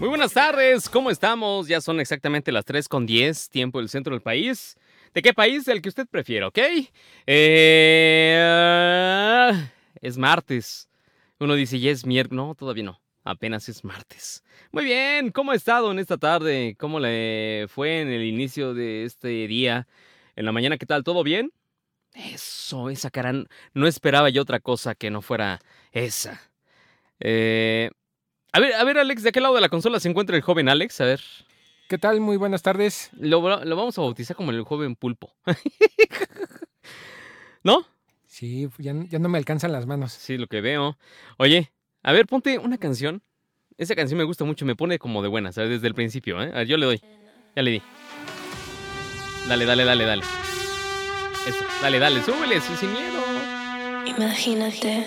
Muy buenas tardes, ¿cómo estamos? Ya son exactamente las 3 con 10, tiempo del centro del país. ¿De qué país? El que usted prefiera, ¿ok? Eh, es martes. Uno dice, ya es miércoles. No, todavía no. Apenas es martes. Muy bien, ¿cómo ha estado en esta tarde? ¿Cómo le fue en el inicio de este día? En la mañana, ¿qué tal? ¿Todo bien? Eso, esa cara. No esperaba yo otra cosa que no fuera esa. Eh, a ver, a ver, Alex, ¿de qué lado de la consola se encuentra el joven Alex? A ver. ¿Qué tal? Muy buenas tardes. Lo, lo vamos a bautizar como el joven pulpo. ¿No? Sí, ya, ya, no me alcanzan las manos. Sí, lo que veo. Oye, a ver, ponte una canción. Esa canción me gusta mucho, me pone como de buena, ¿sabes? Desde el principio, ¿eh? A ver, yo le doy. Ya le di. Dale, dale, dale, dale. Eso, dale, dale, súbele, sin miedo. Imagínate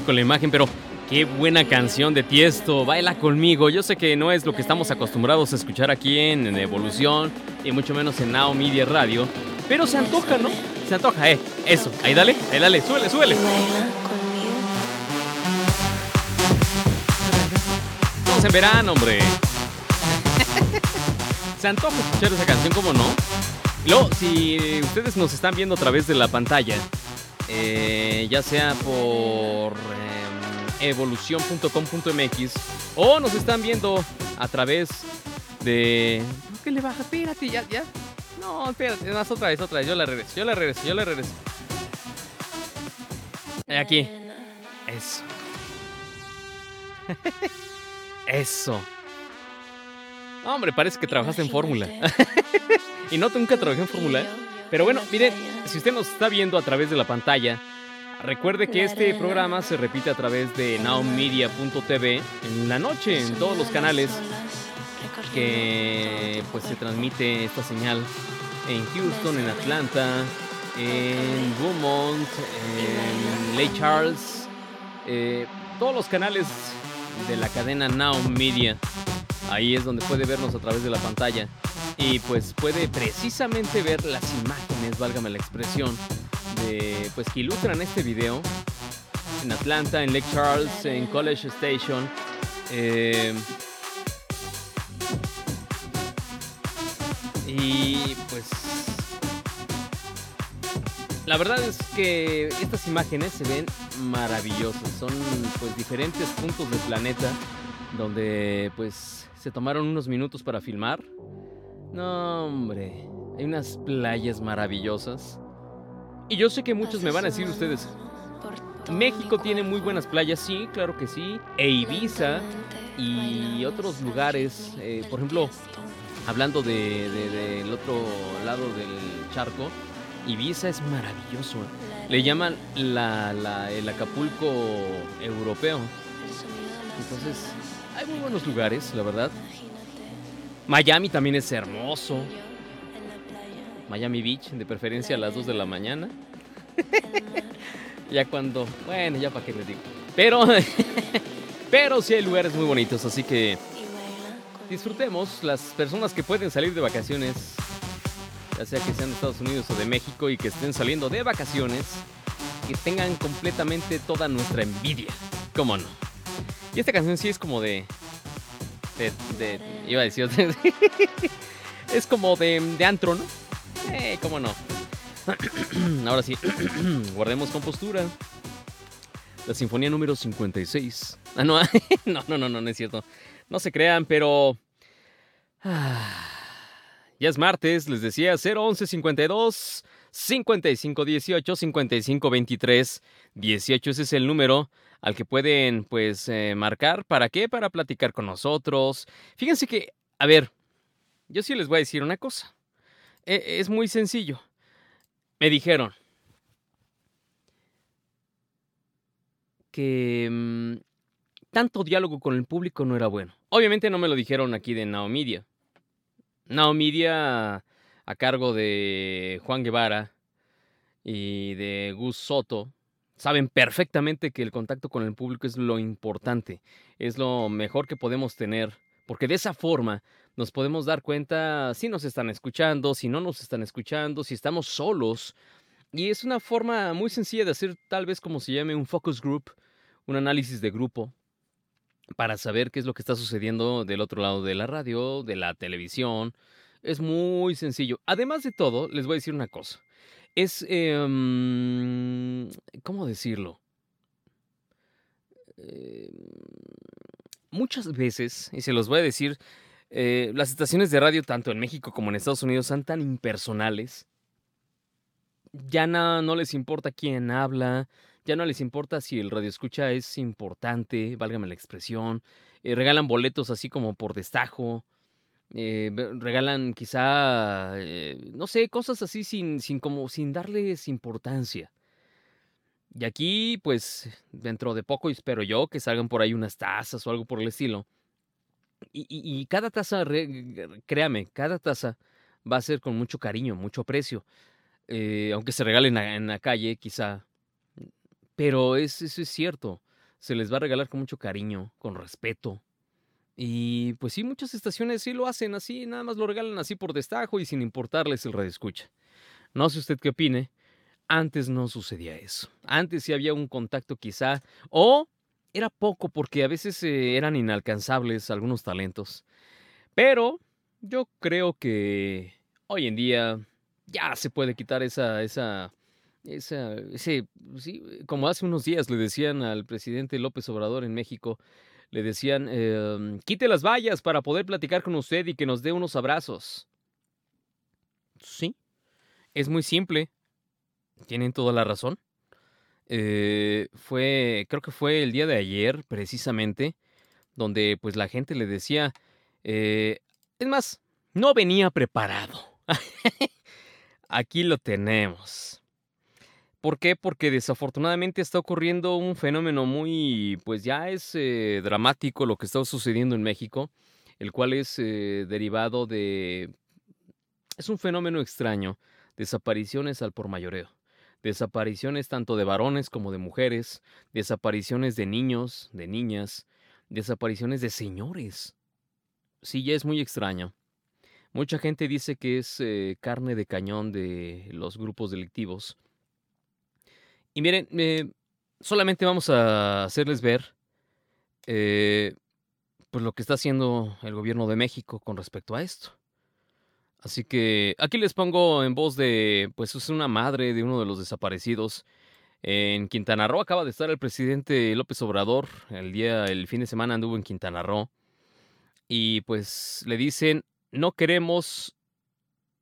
Con la imagen, pero qué buena canción de Tiesto. Baila conmigo. Yo sé que no es lo que estamos acostumbrados a escuchar aquí en, Evolución y mucho menos en Now Media Radio, pero se antoja, ¿no? Se antoja, eh. Eso, ahí dale, ahí dale, súbele, súbele. Estamos en verano, hombre. se antoja escuchar esa canción, ¿cómo no? Luego, si ustedes nos están viendo a través de la pantalla, eh, ya sea por eh, evolución.com.mx o nos están viendo a través de... ¿Qué le baja? Espérate, ya, ya. No, espérate, más otra vez, otra vez. Yo la regreso, yo la regreso, yo la regreso. Aquí. Eso. Eso. Hombre, parece que trabajaste en fórmula. y no, nunca trabajé en fórmula. Pero bueno, miren, si usted nos está viendo a través de la pantalla, recuerde que este programa se repite a través de nowmedia.tv en la noche, en todos los canales que pues se transmite esta señal en Houston, en Atlanta, en Beaumont, en Lake Charles, eh, todos los canales de la cadena Now Media. Ahí es donde puede vernos a través de la pantalla y pues puede precisamente ver las imágenes, válgame la expresión, de pues que ilustran este video en Atlanta, en Lake Charles, en College Station. Eh, y pues la verdad es que estas imágenes se ven maravillosas. Son pues diferentes puntos del planeta donde pues se tomaron unos minutos para filmar no, hombre. Hay unas playas maravillosas. Y yo sé que muchos me van a decir ustedes, México tiene muy buenas playas, sí, claro que sí. E Ibiza y otros lugares, eh, por ejemplo, hablando del otro lado del charco, Ibiza es maravilloso. Le llaman el Acapulco europeo. Entonces, hay muy buenos lugares, la verdad. Miami también es hermoso. Miami Beach, de preferencia a las 2 de la mañana. ya cuando, bueno, ya para qué les digo. Pero, pero sí hay lugares muy bonitos, así que disfrutemos las personas que pueden salir de vacaciones, ya sea que sean de Estados Unidos o de México y que estén saliendo de vacaciones, que tengan completamente toda nuestra envidia. ¿Cómo no? Y esta canción sí es como de. de. iba a decir. es como de, de antro, ¿no? Eh, ¿cómo no? Ahora sí, guardemos compostura. La sinfonía número 56. Ah, no, no, no, no, no es cierto. No se crean, pero. Ya es martes, les decía 011 52 55 18 55 23 18. Ese es el número al que pueden, pues, eh, marcar. ¿Para qué? Para platicar con nosotros. Fíjense que, a ver, yo sí les voy a decir una cosa. E, es muy sencillo. Me dijeron que mm, tanto diálogo con el público no era bueno. Obviamente no me lo dijeron aquí de Naomidia. Naomidia a cargo de Juan Guevara y de Gus Soto saben perfectamente que el contacto con el público es lo importante, es lo mejor que podemos tener, porque de esa forma nos podemos dar cuenta si nos están escuchando, si no nos están escuchando, si estamos solos. Y es una forma muy sencilla de hacer tal vez como se llame un focus group, un análisis de grupo, para saber qué es lo que está sucediendo del otro lado de la radio, de la televisión. Es muy sencillo. Además de todo, les voy a decir una cosa. Es, em, ¿cómo decirlo? Em, muchas veces, y se los voy a decir, eh, las estaciones de radio, tanto en México como en Estados Unidos, son tan impersonales. Ya no, no les importa quién habla, ya no les importa si el radio escucha es importante, válgame la expresión. Eh, regalan boletos así como por destajo. Eh, regalan quizá, eh, no sé, cosas así sin, sin, como, sin darles importancia. Y aquí, pues, dentro de poco espero yo que salgan por ahí unas tazas o algo por el estilo. Y, cada taza, créame, cada taza va a ser con mucho cariño, mucho aprecio. aunque se regalen en la calle, quizá pero eso es cierto, se les va a regalar con mucho cariño, con respeto. Y pues sí, muchas estaciones sí lo hacen así, nada más lo regalan así por destajo y sin importarles el radio escucha. No sé usted qué opine. Antes no sucedía eso. Antes sí había un contacto quizá, o era poco porque a veces eh, eran inalcanzables algunos talentos. Pero yo creo que hoy en día ya se puede quitar esa, esa esa, ese, sí, como hace unos días le decían al presidente López Obrador en México, le decían, em, quite las vallas para poder platicar con usted y que nos dé unos abrazos. Sí, es muy simple. Tienen toda la razón. Eh, fue, creo que fue el día de ayer, precisamente, donde pues la gente le decía, eh, es más, no venía preparado. Aquí lo tenemos. ¿Por qué? Porque desafortunadamente está ocurriendo un fenómeno muy, pues ya es eh, dramático lo que está sucediendo en México, el cual es eh, derivado de... Es un fenómeno extraño, desapariciones al por mayoreo. Desapariciones tanto de varones como de mujeres, desapariciones de niños, de niñas, desapariciones de señores. Sí, ya es muy extraño. Mucha gente dice que es eh, carne de cañón de los grupos delictivos y miren, eh, solamente vamos a hacerles ver eh, pues lo que está haciendo el gobierno de México con respecto a esto. Así que aquí les pongo en voz de, pues es una madre de uno de los desaparecidos. En Quintana Roo acaba de estar el presidente López Obrador. El día, el fin de semana anduvo en Quintana Roo. Y pues le dicen, no queremos,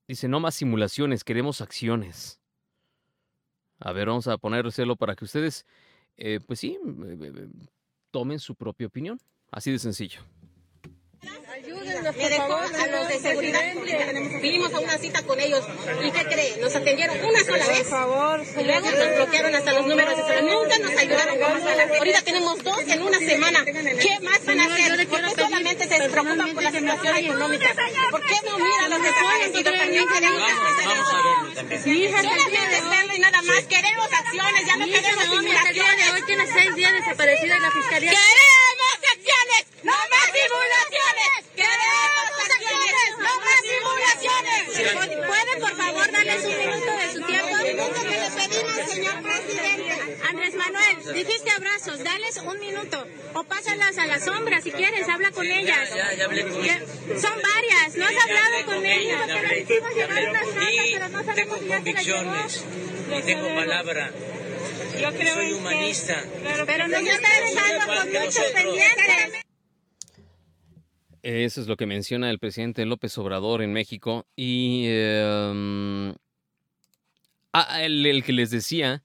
dice, no más simulaciones, queremos acciones. A ver, vamos a ponérselo para que ustedes, eh, pues sí, eh, eh, tomen su propia opinión. Así de sencillo. Ayúdenos, por favor, a los de seguridad Vinimos a una cita con ellos. ¿Y qué cree? Nos atendieron una sola vez. Por favor. Y luego nos bloquearon hasta los números de celular. Nunca nos ayudaron. Ahorita tenemos dos en una semana. ¿Qué más van a hacer? ¿Por qué solamente se preocupan por la situación económica? ¿Por qué no miran los y también queremos Solamente y nada más. Queremos acciones, ya no queremos simulaciones. Hoy tiene seis días desaparecida en la fiscalía. ¡Queremos acciones! ¡No más simulaciones! ¿Puede, por favor, darles un minuto de su tiempo? minuto que le pedimos, señor presidente. Andrés Manuel, dijiste abrazos, dales un minuto. O pásalas a la sombra si quieres, habla con ellas. Ya, ya, hablé con ellas. Son varias, no has hablado con ellas. Porque hicimos unas ratas, pero no tengo convicciones y tengo palabra. Yo creo soy humanista. pero no estás dejando con muchos pendientes. Eso es lo que menciona el presidente López Obrador en México. Y eh, ah, el, el que les decía,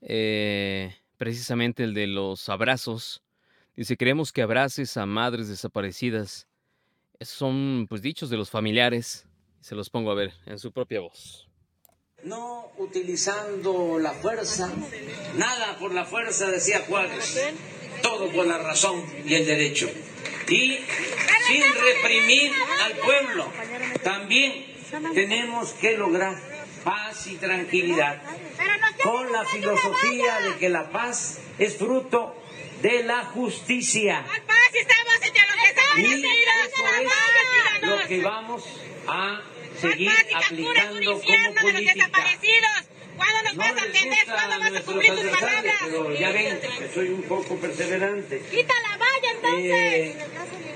eh, precisamente el de los abrazos, dice, queremos que abraces a madres desaparecidas. Son pues dichos de los familiares. Se los pongo a ver en su propia voz. No utilizando la fuerza, nada por la fuerza, decía Juárez, todo por la razón y el derecho. Y sin reprimir al pueblo, también tenemos que lograr paz y tranquilidad con la filosofía de que la paz es fruto de la justicia. Y eso es lo que vamos a seguir aplicando como política. ¿Cuándo nos No vas a atender? ¿Cuándo vas a cumplir tus palabras? pero ya ven que soy un poco perseverante. Quita la valla entonces. Eh,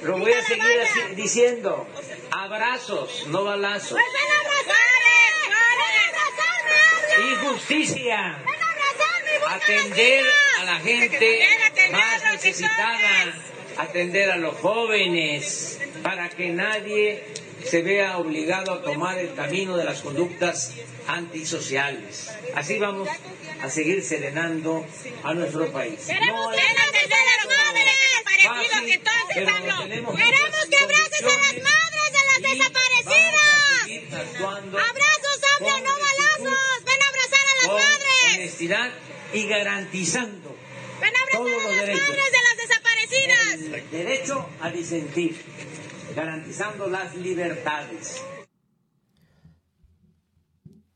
lo voy a seguir así- diciendo. Abrazos, no balazos. Pues ven a abrazarme. Ven a abrazarme, Y justicia. Ven a abrazarme, busca Atender a la gente más necesitada. Atender a los jóvenes. Para que nadie se vea obligado a tomar el camino de las conductas antisociales. Así vamos a seguir serenando a nuestro país. Queremos No que es abraces a los jóvenes desaparecidos fácil, que entonces tenemos Queremos que abraces a las madres de las desaparecidas. Abrazos, habla, no balazos. Ven a abrazar a las con madres. honestidad y garantizando Ven a todos abrazar a las derechos. madres de las desaparecidas. el derecho a disentir, garantizando las libertades.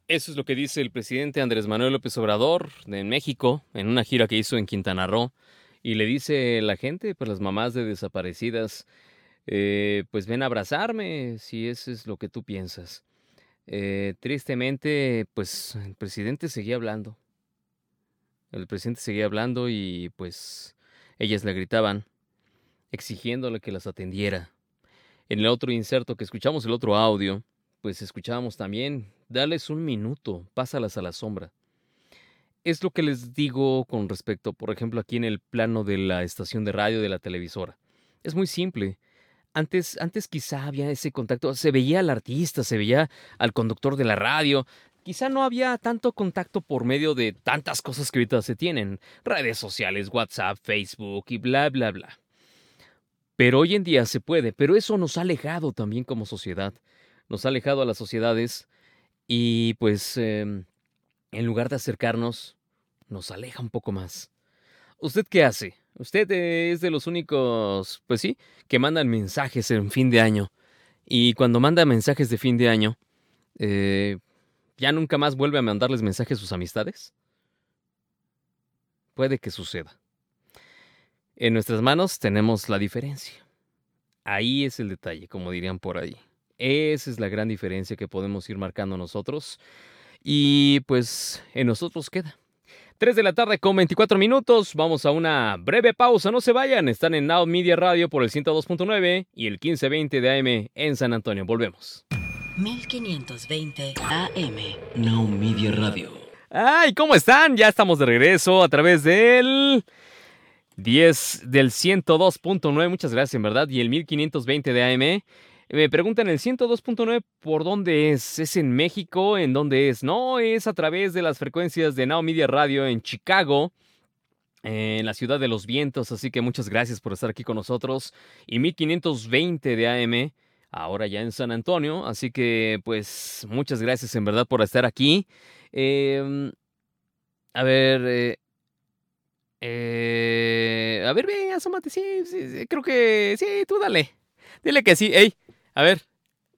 Eso es lo que dice el presidente Andrés Manuel López Obrador en México, en una gira que hizo en Quintana Roo. Y le dice la gente, pues las mamás de desaparecidas, eh, pues ven a abrazarme si eso es lo que tú piensas. Eh, tristemente, pues el presidente seguía hablando. El presidente seguía hablando y pues ellas le gritaban, exigiéndole que las atendiera. En el otro inserto que escuchamos, el otro audio, pues escuchábamos también, dales un minuto, pásalas a la sombra. Es lo que les digo con respecto, por ejemplo, aquí en el plano de la estación de radio de la televisora. Es muy simple. Antes, antes quizá había ese contacto, se veía al artista, se veía al conductor de la radio. Quizá no había tanto contacto por medio de tantas cosas que ahorita se tienen, redes sociales, WhatsApp, Facebook y bla, bla, bla. Pero hoy en día se puede, pero eso nos ha alejado también como sociedad. Nos ha alejado a las sociedades y pues em, en lugar de acercarnos, nos aleja un poco más. ¿Usted qué hace? Usted es de los únicos, pues sí, que mandan mensajes en fin de año. Y cuando manda mensajes de fin de año, eh, ¿ya nunca más vuelve a mandarles mensajes a sus amistades? Puede que suceda. En nuestras manos tenemos la diferencia. Ahí es el detalle, como dirían por ahí. Esa es la gran diferencia que podemos ir marcando nosotros. Y pues en nosotros queda. 3 de la tarde con 24 minutos. Vamos a una breve pausa. No se vayan. Están en Now Media Radio por el 102.9 y el 1520 de AM en San Antonio. Volvemos. 1520 AM. Now Media Radio. ¡Ay! ¿Cómo están? Ya estamos de regreso a través del 10 del 102.9. Muchas gracias, en verdad. Y el 1520 de AM. Me preguntan el 102.9 por dónde es. ¿Es en México? ¿En dónde es? No, es a través de las frecuencias de Now Media Radio en Chicago, en la ciudad de los vientos. Así que muchas gracias por estar aquí con nosotros. Y 1520 de AM, ahora ya en San Antonio. Así que, pues, muchas gracias en verdad por estar aquí. Eh, a ver. eh, eh, a ver, ve, asómate. Sí, sí, creo que sí, tú dale. Dile que sí. Ey, a ver.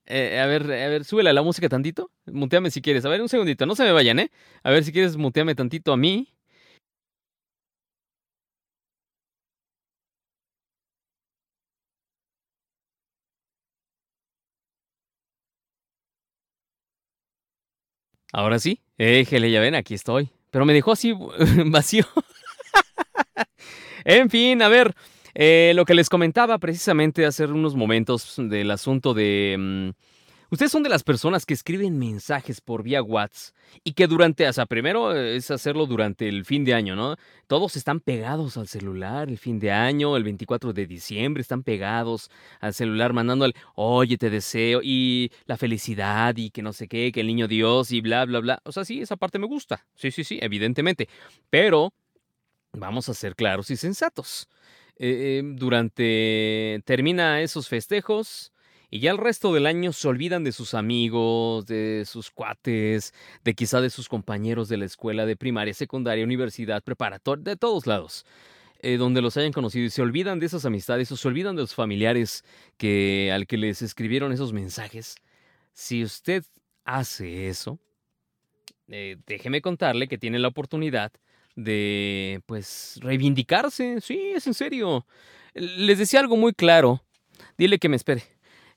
eh, a ver, a ver, súbele la música tantito. Muteame si quieres. A ver, un segundito. No se me vayan, ¿eh? A ver si quieres muteame tantito a mí. Ahora sí. Éjele, ya ven, aquí estoy. Pero me dejó así vacío. En fin, a ver, eh, lo que les comentaba precisamente hace unos momentos del asunto de... mm, ustedes son de las personas que escriben mensajes por vía WhatsApp y que durante, o sea, primero es hacerlo durante el fin de año, ¿no? Todos están pegados al celular el fin de año, el 24 de diciembre, están pegados al celular mandándole, oye, te deseo, y la felicidad, y que no sé qué, que el niño Dios, y bla, bla, bla. O sea, sí, esa parte me gusta. Sí, sí, sí, evidentemente. Pero vamos a ser claros y sensatos. Eh, eh, durante. termina esos festejos. Y ya el resto del año se olvidan de sus amigos, de sus cuates, de quizá de sus compañeros de la escuela, de primaria, secundaria, universidad, preparatoria, de todos lados, eh, donde los hayan conocido y se olvidan de esas amistades o se olvidan de los familiares que, al que les escribieron esos mensajes. Si usted hace eso, eh, déjeme contarle que tiene la oportunidad de, pues, reivindicarse. Sí, es en serio. Les decía algo muy claro. Dile que me espere.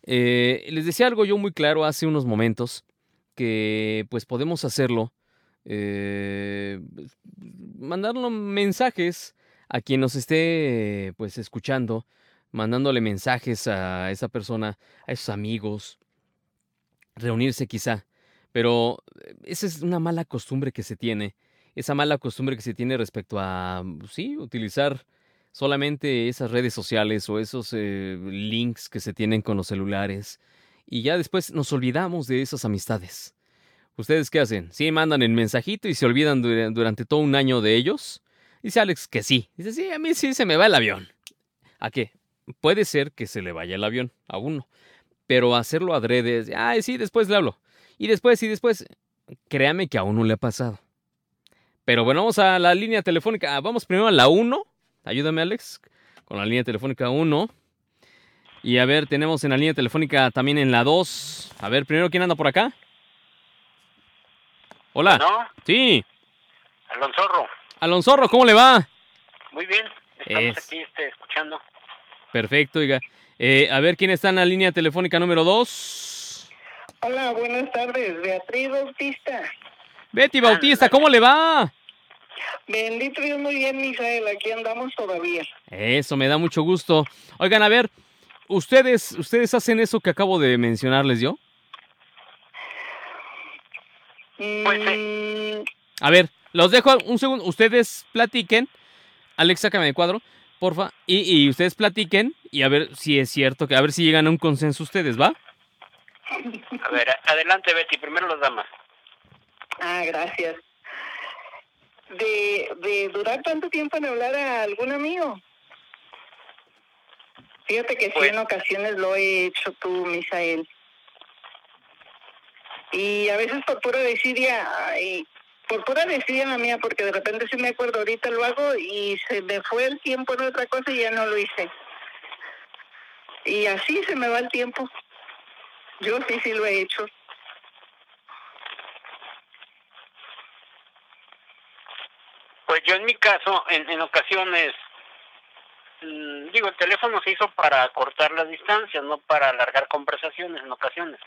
Eh, les decía algo yo muy claro hace unos momentos, que pues podemos hacerlo, eh, mensajes a quien nos esté pues escuchando, mandándole mensajes a esa persona, a esos amigos, reunirse quizá, pero eh, esa es una mala costumbre que se tiene, esa mala costumbre que se tiene respecto a, sí, utilizar solamente esas redes sociales o esos eh, links que se tienen con los celulares y ya después nos olvidamos de esas amistades. ¿Ustedes qué hacen? ¿Sí mandan el mensajito y se olvidan dura- durante todo un año de ellos? Dice Alex que sí. Dice, sí, a mí sí se me va el avión. ¿A qué? Puede ser que se le vaya el avión a uno, pero hacerlo adrede, ay, sí, después le hablo. Y después, y después, créame que a uno le ha pasado. Pero bueno, vamos a la línea telefónica. Ah, Vamos primero a la 1. Ayúdame, Alex, con la línea telefónica 1. Y a ver, tenemos en la línea telefónica también en la 2. A ver, primero, ¿quién anda por acá? Hola. ¿No? Sí. Alonsorro, Alonsorro, ¿cómo le va? muy bien. Estamos Es- aquí este, escuchando. Perfecto, oiga. Eh, a ver, ¿quién está en la línea telefónica número 2? Hola, buenas tardes. Beatriz Bautista. Betty Bautista, ¿cómo le va? Bendito Dios, muy bien, Misael. Aquí andamos todavía. Eso, me da mucho gusto. Oigan, a ver, ¿ustedes, ¿ustedes hacen eso que acabo de mencionarles yo? Mm, A ver, los dejo un segundo. Ustedes platiquen. Alex, sácame de cuadro, porfa. Y, y ustedes platiquen y a ver si es cierto, que a ver si llegan a un consenso ustedes, ¿va? A ver, adelante, Betty. Primero las damas. Ah, gracias. De, de durar tanto tiempo en hablar a algún amigo. Fíjate que sí, en ocasiones lo he hecho tú, Misael. Y a veces por pura desidia, ay, por pura desidia la mía, porque de repente sí me acuerdo, ahorita lo hago y se me fue el tiempo en otra cosa y ya no lo hice. Y así se me va el tiempo. Yo sí, sí lo he hecho. Pues yo en mi caso, en, en ocasiones, mm, digo, el teléfono se hizo para cortar las distancias, no para alargar conversaciones en ocasiones.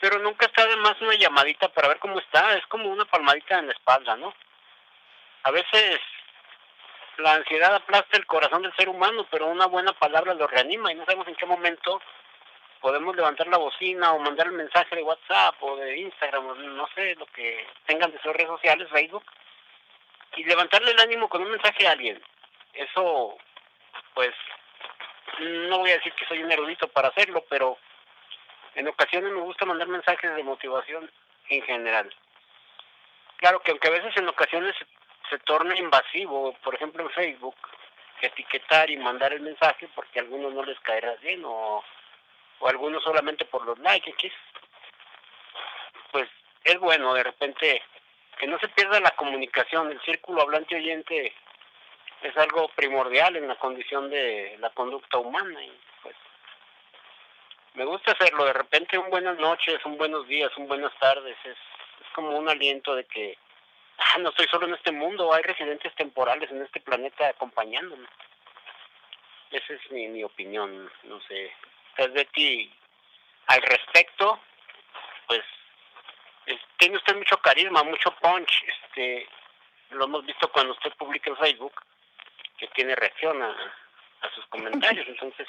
Pero nunca está de más una llamadita para ver cómo está, es como una palmadita en la espalda, ¿no? A veces la ansiedad aplasta el corazón del ser humano, pero una buena palabra lo reanima y no sabemos en qué momento podemos levantar la bocina o mandar el mensaje de WhatsApp o de Instagram, no sé, lo que tengan de sus redes sociales, Facebook, y levantarle el ánimo con un mensaje a alguien. Eso, pues, no voy a decir que soy un erudito para hacerlo, pero en ocasiones me gusta mandar mensajes de motivación en general. Claro que aunque a veces en ocasiones se, se torna invasivo, por ejemplo en Facebook, etiquetar y mandar el mensaje porque a algunos no les caerá bien o, o a algunos solamente por los likes, pues es bueno de repente que no se pierda la comunicación, el círculo hablante oyente es algo primordial en la condición de la conducta humana y pues me gusta hacerlo, de repente un buenas noches, un buenos días, un buenas tardes, es, es como un aliento de que ah, no estoy solo en este mundo, hay residentes temporales en este planeta acompañándome. Esa es mi, mi opinión, no sé. Entonces, Betty, al respecto, pues es- tiene usted mucho carisma, mucho punch, este, lo hemos visto cuando usted publica en Facebook, que tiene reacción a, a sus comentarios. Entonces,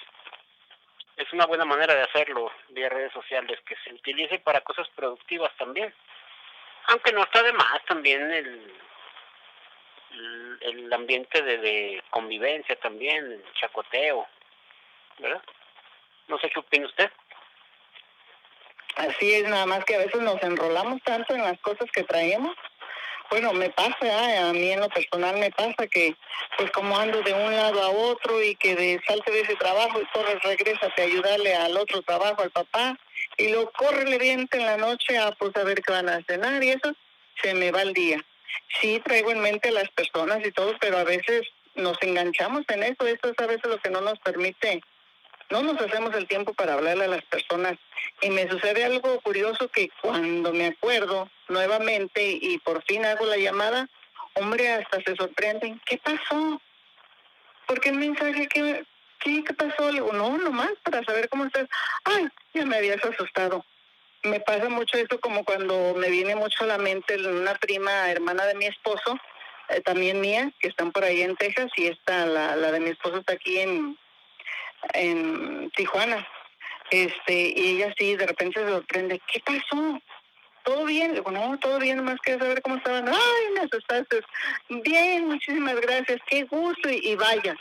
es una buena manera de hacerlo vía redes sociales, que se utilice para cosas productivas también. Aunque no está de más también el, el, el ambiente de, de convivencia también, el chacoteo, ¿verdad? No sé qué opina usted. Así es, nada más que a veces nos enrolamos tanto en las cosas que traemos. Bueno, me pasa, ¿eh? a mí en lo personal me pasa que, pues como ando de un lado a otro y que de salte de ese trabajo y corres, regresa a ayudarle al otro trabajo, al papá, y lo corre, viento en la noche a pues a ver qué van a cenar y eso, se me va el día. Sí traigo en mente a las personas y todo, pero a veces nos enganchamos en eso, eso es a veces lo que no nos permite no nos hacemos el tiempo para hablarle a las personas. Y me sucede algo curioso que cuando me acuerdo nuevamente y por fin hago la llamada, hombre, hasta se sorprenden. ¿Qué pasó? Porque el mensaje que... ¿Qué, ¿Qué pasó? Le no, nomás para saber cómo estás. Ay, ya me habías asustado. Me pasa mucho esto como cuando me viene mucho a la mente una prima hermana de mi esposo, eh, también mía, que están por ahí en Texas, y esta, la, la de mi esposo está aquí en, en Tijuana. Este, y ella sí, de repente se sorprende, ¿qué pasó? ¿Todo bien? Digo, no, todo bien, más que saber cómo estaban. Ay, me asustaste. Bien, muchísimas gracias, qué gusto, y, y vaya.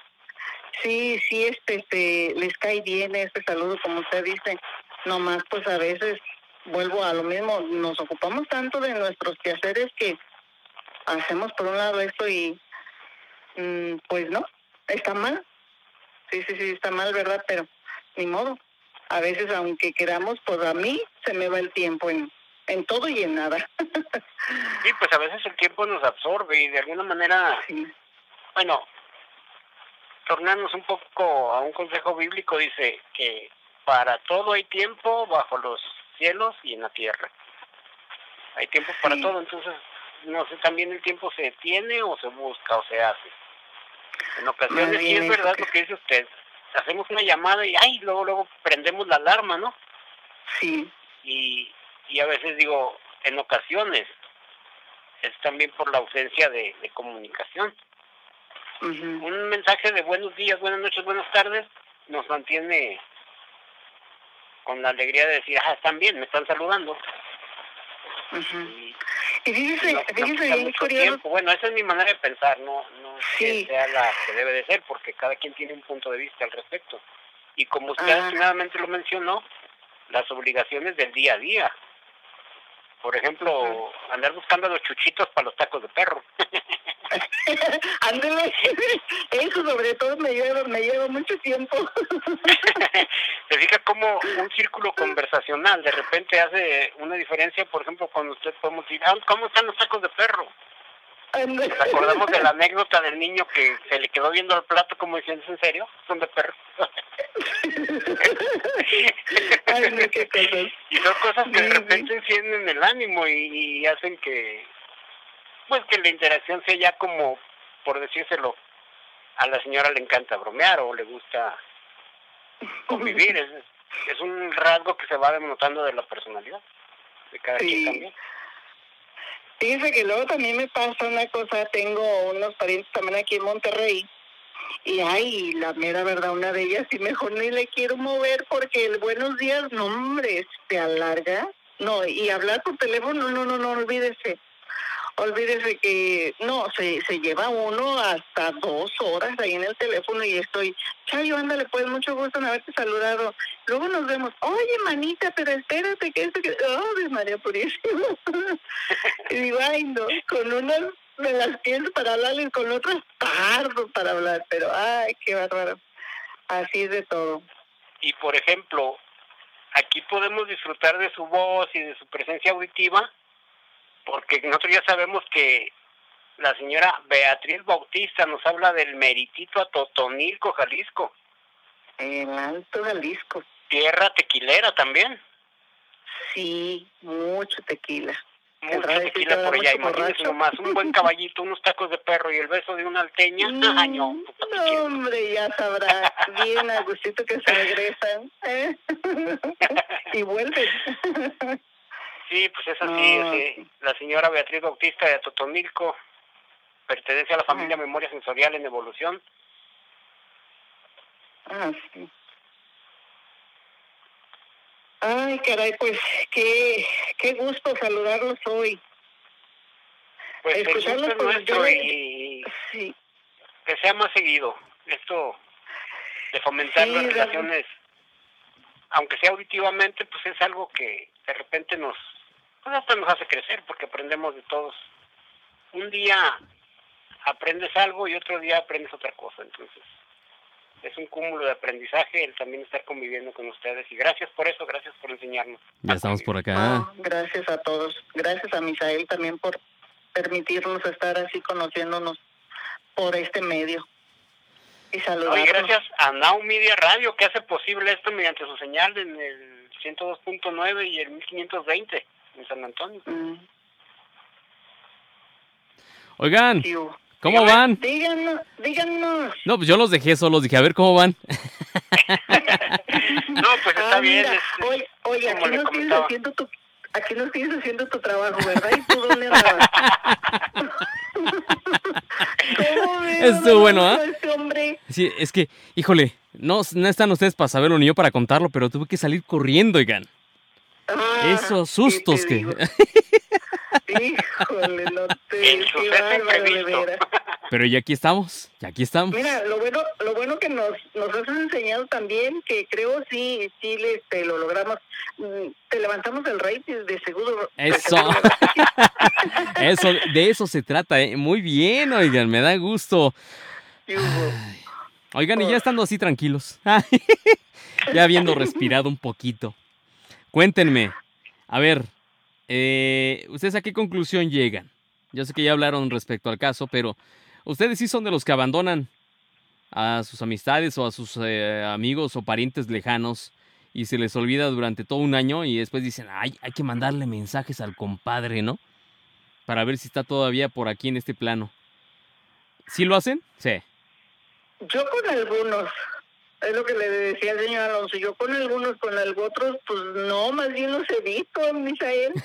Sí, sí, este, este, les cae bien este saludo, como usted dice. Nomás, pues a veces vuelvo a lo mismo, nos ocupamos tanto de nuestros quehaceres que hacemos por un lado esto y mm, pues no, está mal. Sí, sí, sí, está mal, ¿verdad? Pero ni modo. A veces, aunque queramos, pues a mí se me va el tiempo en, en todo y en nada. Sí, pues a veces el tiempo nos absorbe y de alguna manera, bueno, tornarnos un poco a un consejo bíblico, dice que para todo hay tiempo bajo los cielos y en la tierra. Hay tiempo para todo, entonces, no sé, también el tiempo se tiene o se busca o se hace. En ocasiones, bien es verdad que- lo que dice usted, hacemos una llamada y, ay, luego, luego prendemos la alarma, ¿no? Sí. Y, y a veces digo, en ocasiones, es también por la ausencia de, de comunicación. Un mensaje de buenos días, buenas noches, buenas tardes, nos mantiene con la alegría de decir, ah, están bien, me están saludando. Y fíjese, no, no fíjese bien curioso. tiempo. Bueno, esa es mi manera de pensar, no, no Sí. que sea la que debe de ser, porque cada quien tiene un punto de vista al respecto. Y como usted Ajá. atinadamente lo mencionó, las obligaciones del día a día. Por ejemplo, andar buscando los chuchitos para los tacos de perro. Ándale, eso sobre todo me lleva, me lleva mucho tiempo. Se fija cómo un círculo conversacional de repente hace una diferencia, por ejemplo, cuando usted podemos decir, "Ah, ¿cómo están los tacos de perro? Nos acordamos de la anécdota del niño que se le quedó viendo al plato como diciendo, ¿es en serio? Son de perro. Ay, no, qué cosas. Y son cosas que de repente encienden el ánimo y, y hacen que, pues que la interacción sea ya como, por decírselo, a la señora le encanta bromear o le gusta convivir. Es, es un rasgo que se va denotando de la personalidad de cada quien también. Fíjese que luego también me pasa una cosa, tengo unos parientes también aquí en Monterrey y ay, la mera verdad, una de ellas sí mejor ni le quiero mover porque el buenos días, no hombre, te alarga. No, y hablar por teléfono, no, no, no, olvídese. Olvídese que, no, se, se lleva uno hasta dos horas ahí en el teléfono y estoy, Chayo, ándale, pues mucho gusto en haberte saludado. Luego nos vemos, oye, manita, pero espérate que esto que, oh, María Purísima. y digo, con unas me las pienso para hablar y con otras tardo para hablar, pero ay, qué bárbaro. Así es de todo. Y por ejemplo, aquí podemos disfrutar de su voz y de su presencia auditiva, porque nosotros ya sabemos que la señora Beatriz Bautista nos habla del meritito a Totonilco, Jalisco. El Alto Jalisco. Tierra tequilera también. Sí, mucho tequila. Mucho tequila por allá. Imagínese nomás, un buen caballito, unos tacos de perro y el beso de una alteña. Ay, no. No, hombre, ya sabrá bien a gustito que se regresan. ¿eh? y vuelven. Sí, pues es así. No, sí. La señora Beatriz Bautista de Totonilco pertenece a la familia Memoria Sensorial en Evolución. Ah, sí. Ay, caray, pues qué, qué gusto saludarlos hoy. Pues el gusto es nuestro yo y Sí, que sea más seguido. Esto de fomentar Sí, las relaciones, aunque sea auditivamente, pues es algo que de repente nos, pues hasta nos hace crecer porque aprendemos de todos. Un día aprendes algo y otro día aprendes otra cosa, entonces es un cúmulo de aprendizaje el también estar conviviendo con ustedes y gracias por eso, gracias por enseñarnos. Ya estamos por acá. gracias a todos. Gracias a Misael también por permitirnos estar así conociéndonos por este medio. Y No, saludarnos. y gracias a Now Media Radio que hace posible esto mediante su señal en el 102.9 y el 1520 en San Antonio. Mm, Oigan. ¿cómo van? Díganos, díganos. No, pues yo los dejé solos, dije, a ver cómo van. No, pues está Ah, bien. mira, este, oye, oye, aquí le no sigues haciendo tu aquí no sigues haciendo tu trabajo, ¿verdad? ¿Y tú dónde? ¿Cómo Estuvo bueno, ¿ah? Este hombre. Sí, es que, híjole, no, no están ustedes para saberlo ni yo para contarlo, pero tuve que salir corriendo, oigan. Ah, Esos ¿qué sustos que... Híjole, no te... El. Pero ya aquí estamos, ya aquí estamos. Mira, lo bueno, lo bueno que nos, nos has enseñado también, que creo sí, sí le, este, lo logramos. Mm, Te levantamos el rating de seguro. Eso. Eso, de eso se trata, ¿eh? Muy bien, oigan, me da gusto. Oigan, y ya estando así tranquilos, ya habiendo respirado un poquito, cuéntenme, a ver, eh, ¿ustedes a qué conclusión llegan? Yo sé que ya hablaron respecto al caso, pero ¿ustedes sí son de los que abandonan a sus amistades o a sus eh, amigos o parientes lejanos y se les olvida durante todo un año y después dicen, ay, hay que mandarle mensajes al compadre, ¿no? Para ver si está todavía por aquí en este plano. ¿Sí lo hacen? Sí. Yo con algunos, es lo que le decía al señor Alonso, yo con algunos, con algunos otros, pues no, más bien los evito, Misael.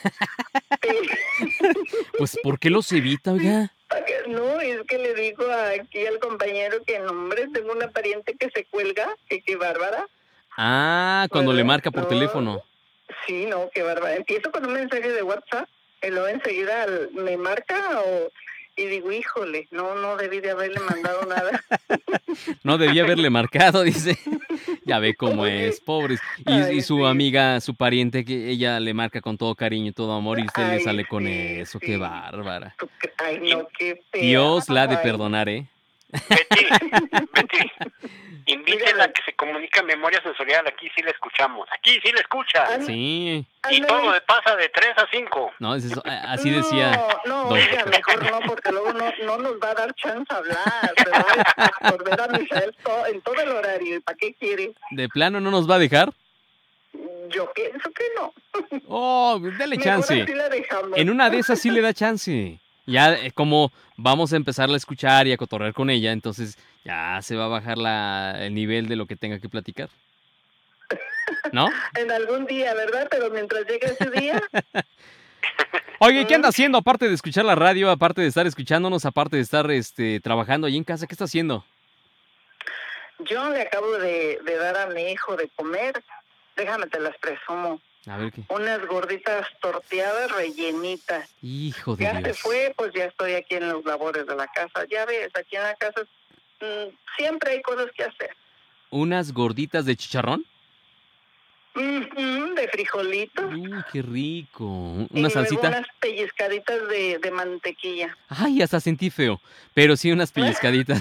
Pues, ¿por qué los evita, oiga? no, es que le digo aquí al compañero que, no, hombre, tengo una pariente que se cuelga, que qué bárbara. Ah, cuando le marca por no. teléfono. Sí, no, qué bárbara. Empiezo con un mensaje de WhatsApp, y luego enseguida me marca o... Y digo, híjole, no, no debí de haberle mandado nada. No debía haberle marcado, dice. Ya ve cómo es, pobres. Y, Ay, y su sí. amiga, su pariente, que ella le marca con todo cariño y todo amor y usted le sale con sí, eso. sí. Qué bárbara. Ay, no, qué fea. Dios la ha de perdonar, ¿eh? Betty, Dígame. a que se comunique a memoria sensorial, aquí sí la escuchamos, aquí sí la escucha. Ah, Sí. Y Ándale. todo de pasa de 3 a 5. No, es eso, así decía. No, no, oiga, mejor no, porque luego no, no nos va a dar chance a hablar. Se va a absorber a Misael to- en todo el horario. ¿Y para qué quiere? ¿De plano no nos va a dejar? Yo pienso que no. Oh, dale Mejor chance. así la dejamos. En una de esas sí le da chance. Ya eh, como vamos a empezarla a escuchar y a cotorrear con ella, entonces ya se va a bajar la, el nivel de lo que tenga que platicar. ¿No? En algún día, ¿verdad? Pero mientras llegue ese día, Oye, ¿qué anda haciendo aparte de escuchar la radio, aparte de estar escuchándonos, aparte de estar este, trabajando ahí en casa? ¿Qué está haciendo? yo le acabo de, de dar a mi hijo de comer. Déjame te las presumo. A ver qué. Unas gorditas torteadas rellenitas. Hijo de Ya se Dios. fue, pues ya estoy aquí en los labores de la casa. Ya ves, aquí en la casa mm, siempre hay cosas que hacer. ¿Unas gorditas de chicharrón? Ujú, de frijolitos. Uy, qué rico. y ¿Una luego salsita? unas pellizcaditas de, de mantequilla. Ay, hasta sentí feo. Pero sí unas pellizcaditas.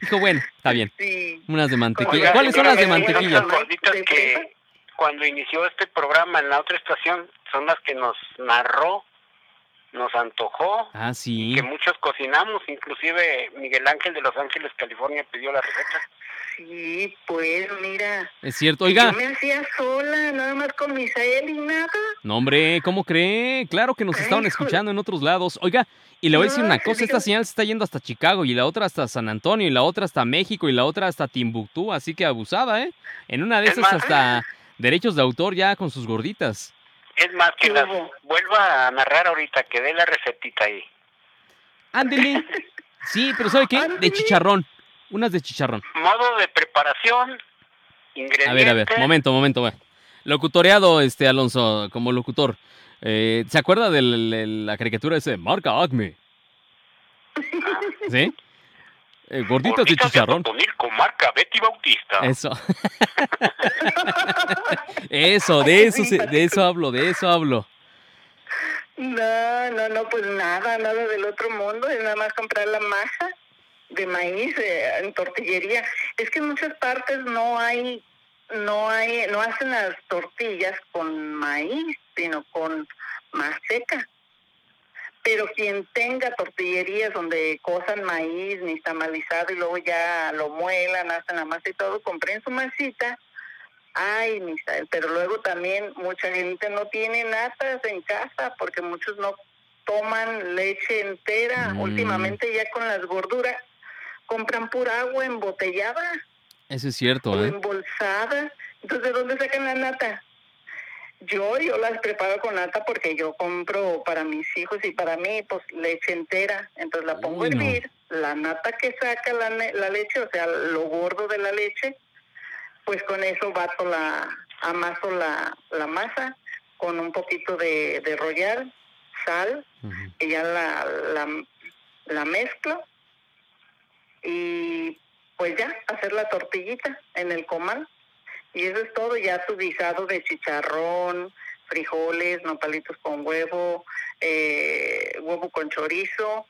Dijo, bueno, está bien. Sí. Unas de mantequilla. Oiga, ¿Cuáles son las de mantequilla? ¿De que cuando inició este programa en la otra estación son las que nos narró, nos antojó, Ah, sí. que muchos cocinamos, inclusive Miguel Ángel de Los Ángeles, California pidió la receta. Sí, pues mira. Es cierto. Yo Oiga. me hacía sola, nada más con Misael y nada. No, hombre, ¿cómo cree? Claro que nos Ay, estaban escuchando en otros lados. Oiga, y le voy a decir una cosa, esta señal se está yendo hasta Chicago y la otra hasta San Antonio y la otra hasta México y la otra hasta Timbuktu, así que abusada, ¿eh? En una de Es esas hasta derechos de autor ya con sus gorditas. Es más, que ¿Qué las vuelva a narrar ahorita, que dé la recetita ahí. Ándele. Sí, pero ¿sabe qué? De chicharrón. Unas de chicharrón. Modo de preparación, ingredientes. A ver, a ver, momento, momento. va. Locutoreado, este Alonso, como locutor. Eh, ¿Se acuerda de la caricatura ese? Marca Acme. ¿Sí? Eh, gorditas de chicharrón. Con marca Betty Bautista. Eso. eso, de eso, se- de eso hablo, de eso hablo. No, no, no, pues nada, nada del otro mundo, es nada más comprar la masa de maíz eh, en tortillería. Es que en muchas partes no hay, no hay, no hacen las tortillas con maíz, sino con maseca. Pero quien tenga tortillerías donde cosan maíz, ni tamalizado y luego ya lo muelan, hacen la masa y todo, compren su masita Ay, Misael, pero luego también mucha gente no tiene natas en casa porque muchos no toman leche entera. Mm. Últimamente ya con las gorduras compran pura agua embotellada Eso es cierto, o ¿eh? embolsada. Entonces, ¿de dónde sacan la nata? Yo, yo las preparo con nata porque yo compro para mis hijos y para mí, pues leche entera. Entonces la pongo a no. hervir, la nata que saca la, la leche, o sea, lo gordo de la leche, pues con eso bato la, amaso la, la masa con un poquito de, de royal, sal, y ya la, la, la mezclo. Y pues ya hacer la tortillita en el comal. Y eso es todo ya tu guisado de chicharrón frijoles nopalitos con huevo eh, huevo con chorizo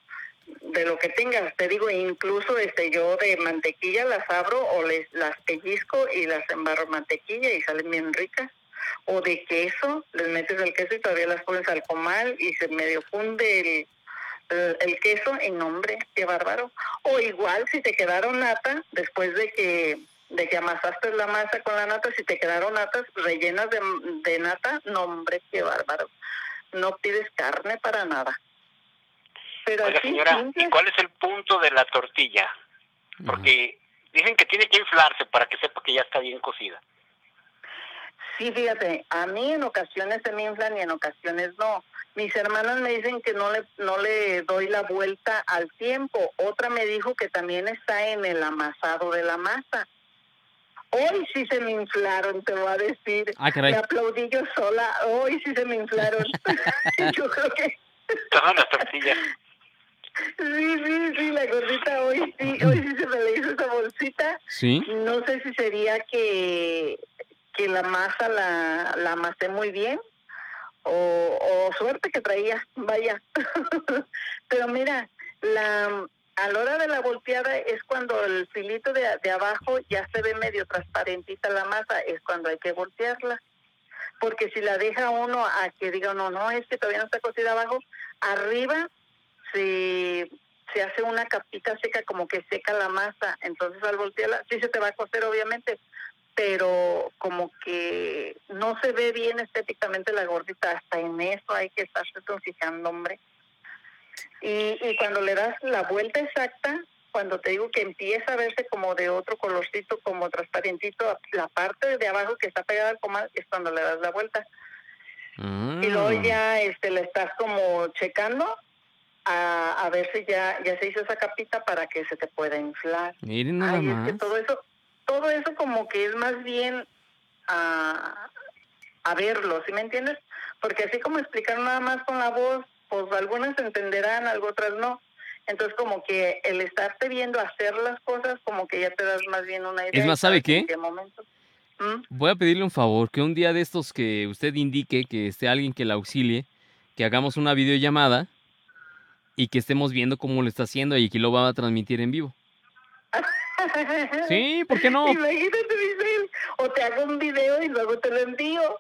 de lo que tengas te digo incluso este yo de mantequilla las abro o les las pellizco y las embarro mantequilla y salen bien ricas o de queso les metes el queso y todavía las pones al comal y se medio funde el, el, queso en nombre, qué bárbaro. O igual si te quedaron nata, después de que de que amasaste la masa con la nata, si te quedaron natas rellenas de, de nata, nombre, qué bárbaro. No pides carne para nada. Pero Oiga, señora. ¿y cuál es el punto de la tortilla? Porque dicen que tiene que inflarse para que sepa que ya está bien cocida. Sí, fíjate, a mí en ocasiones se me inflan y en ocasiones no. Mis hermanas me dicen que no le, no le doy la vuelta al tiempo. Otra me dijo que también está en el amasado de la masa. Hoy sí se me inflaron, te voy a decir. Ah, caray. Me aplaudí yo sola. Hoy sí se me inflaron. yo creo que Todas las tortillas. Sí, sí, sí, la gordita hoy sí, hoy sí se me le hizo esa bolsita. Sí. No sé si sería que, que la masa la, la amasé muy bien o, o suerte que traía, vaya. Pero mira, la a la hora de la volteada es cuando el filito de, de abajo ya se ve medio transparentita la masa, es cuando hay que voltearla. Porque si la deja uno a que diga, no, no, es que todavía no está cocida abajo, arriba se, se hace una capita seca, como que seca la masa. Entonces al voltearla, sí se te va a cocer obviamente, pero como que no se ve bien estéticamente la gordita. Hasta en eso hay que estarse fijando, hombre. Y, y cuando le das la vuelta exacta, cuando te digo que empieza a verse como de otro colorcito, como transparentito, la parte de abajo que está pegada al comal es cuando le das la vuelta. Y luego Mm. ya este, le estás como checando a, a ver si ya, ya se hizo esa capita para que se te pueda inflar. Miren nada Ay, es más. que todo eso, todo eso como que es más bien a, a verlo, ¿sí me entiendes? Porque así como explicar nada más con la voz, pues algunas entenderán, algo otras no. Entonces como que el estarte viendo hacer las cosas, como que ya te das más bien una idea. Es más, ¿sabe qué? en qué momento. ¿Mm? Voy a pedirle un favor, que un día de estos que usted indique que esté alguien que la auxilie, que hagamos una videollamada y que estemos viendo cómo lo está haciendo y que lo va a transmitir en vivo. Sí, ¿por qué no? Imagínate, Michelle, o te hago un video y luego te lo envío.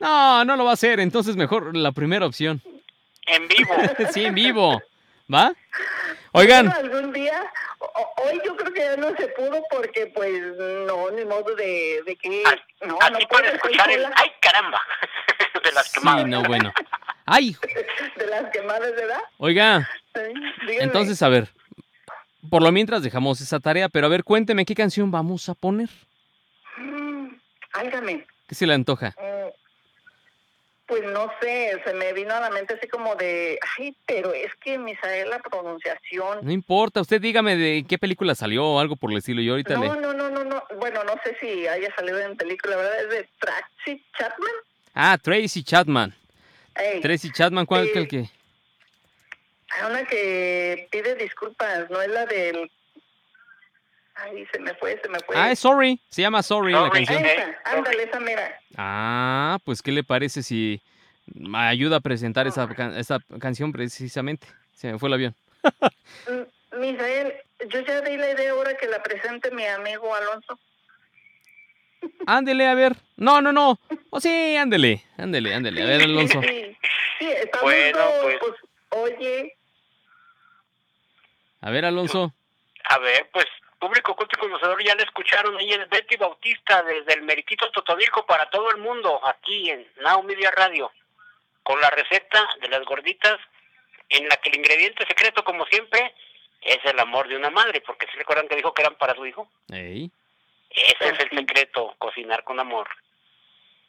No, no lo va a hacer, entonces mejor la primera opción. En vivo. sí, en vivo. ¿Va? Oigan, Bueno, algún día, hoy yo creo que ya no se pudo porque pues no, ni modo de, de que... no, no Así puedo, puede estoy escuchar el. ¡ay caramba! de las sí, quemadas. no, bueno. Ay, De las quemadas, ¿verdad? oiga, Sí, entonces a ver, por lo mientras dejamos esa tarea, pero a ver, cuénteme qué canción vamos a poner. Mm, álgame. ¿Qué se le antoja? Mm, Pues no sé, se me vino a la mente así como de, ay, pero es que Misael la pronunciación. No importa, usted dígame de qué película salió o algo por el estilo. Yo ahorita no, le. No, no, no, no, bueno, no sé si haya salido en película, ¿verdad? Es de Tracy Chapman. Ah, Tracy Chapman. Ey, Tracy Chapman, ¿cuál Sí. que el que? hay una que pide disculpas, no es la del... Ay, se me fue, se me fue. Ah, es Sorry. Se llama Sorry, la Sorry. canción. Esa, ándale, esa mira. Ah, pues ¿qué le parece si me ayuda a presentar esa, can- esa canción precisamente? Se me fue el avión. Misael, yo ya di la idea ahora que la presente mi amigo Alonso. Ándele, a ver. No, no, no. Oh, sí, ándele, ándele, ándele. A ver, Alonso. Sí, sí, estamos Bueno, dos, pues. pues, oye, A ver, Alonso. A ver, pues, público culto y conocedor, ya le escucharon. Ella es Betty Bautista desde el Meritito Totonilco para todo el mundo, aquí en Now Media Radio, con la receta de las gorditas, en la que el ingrediente secreto, como siempre, es el amor de una madre, porque si recuerdan que dijo que eran para su hijo. Ey. Ese es el secreto, cocinar con amor.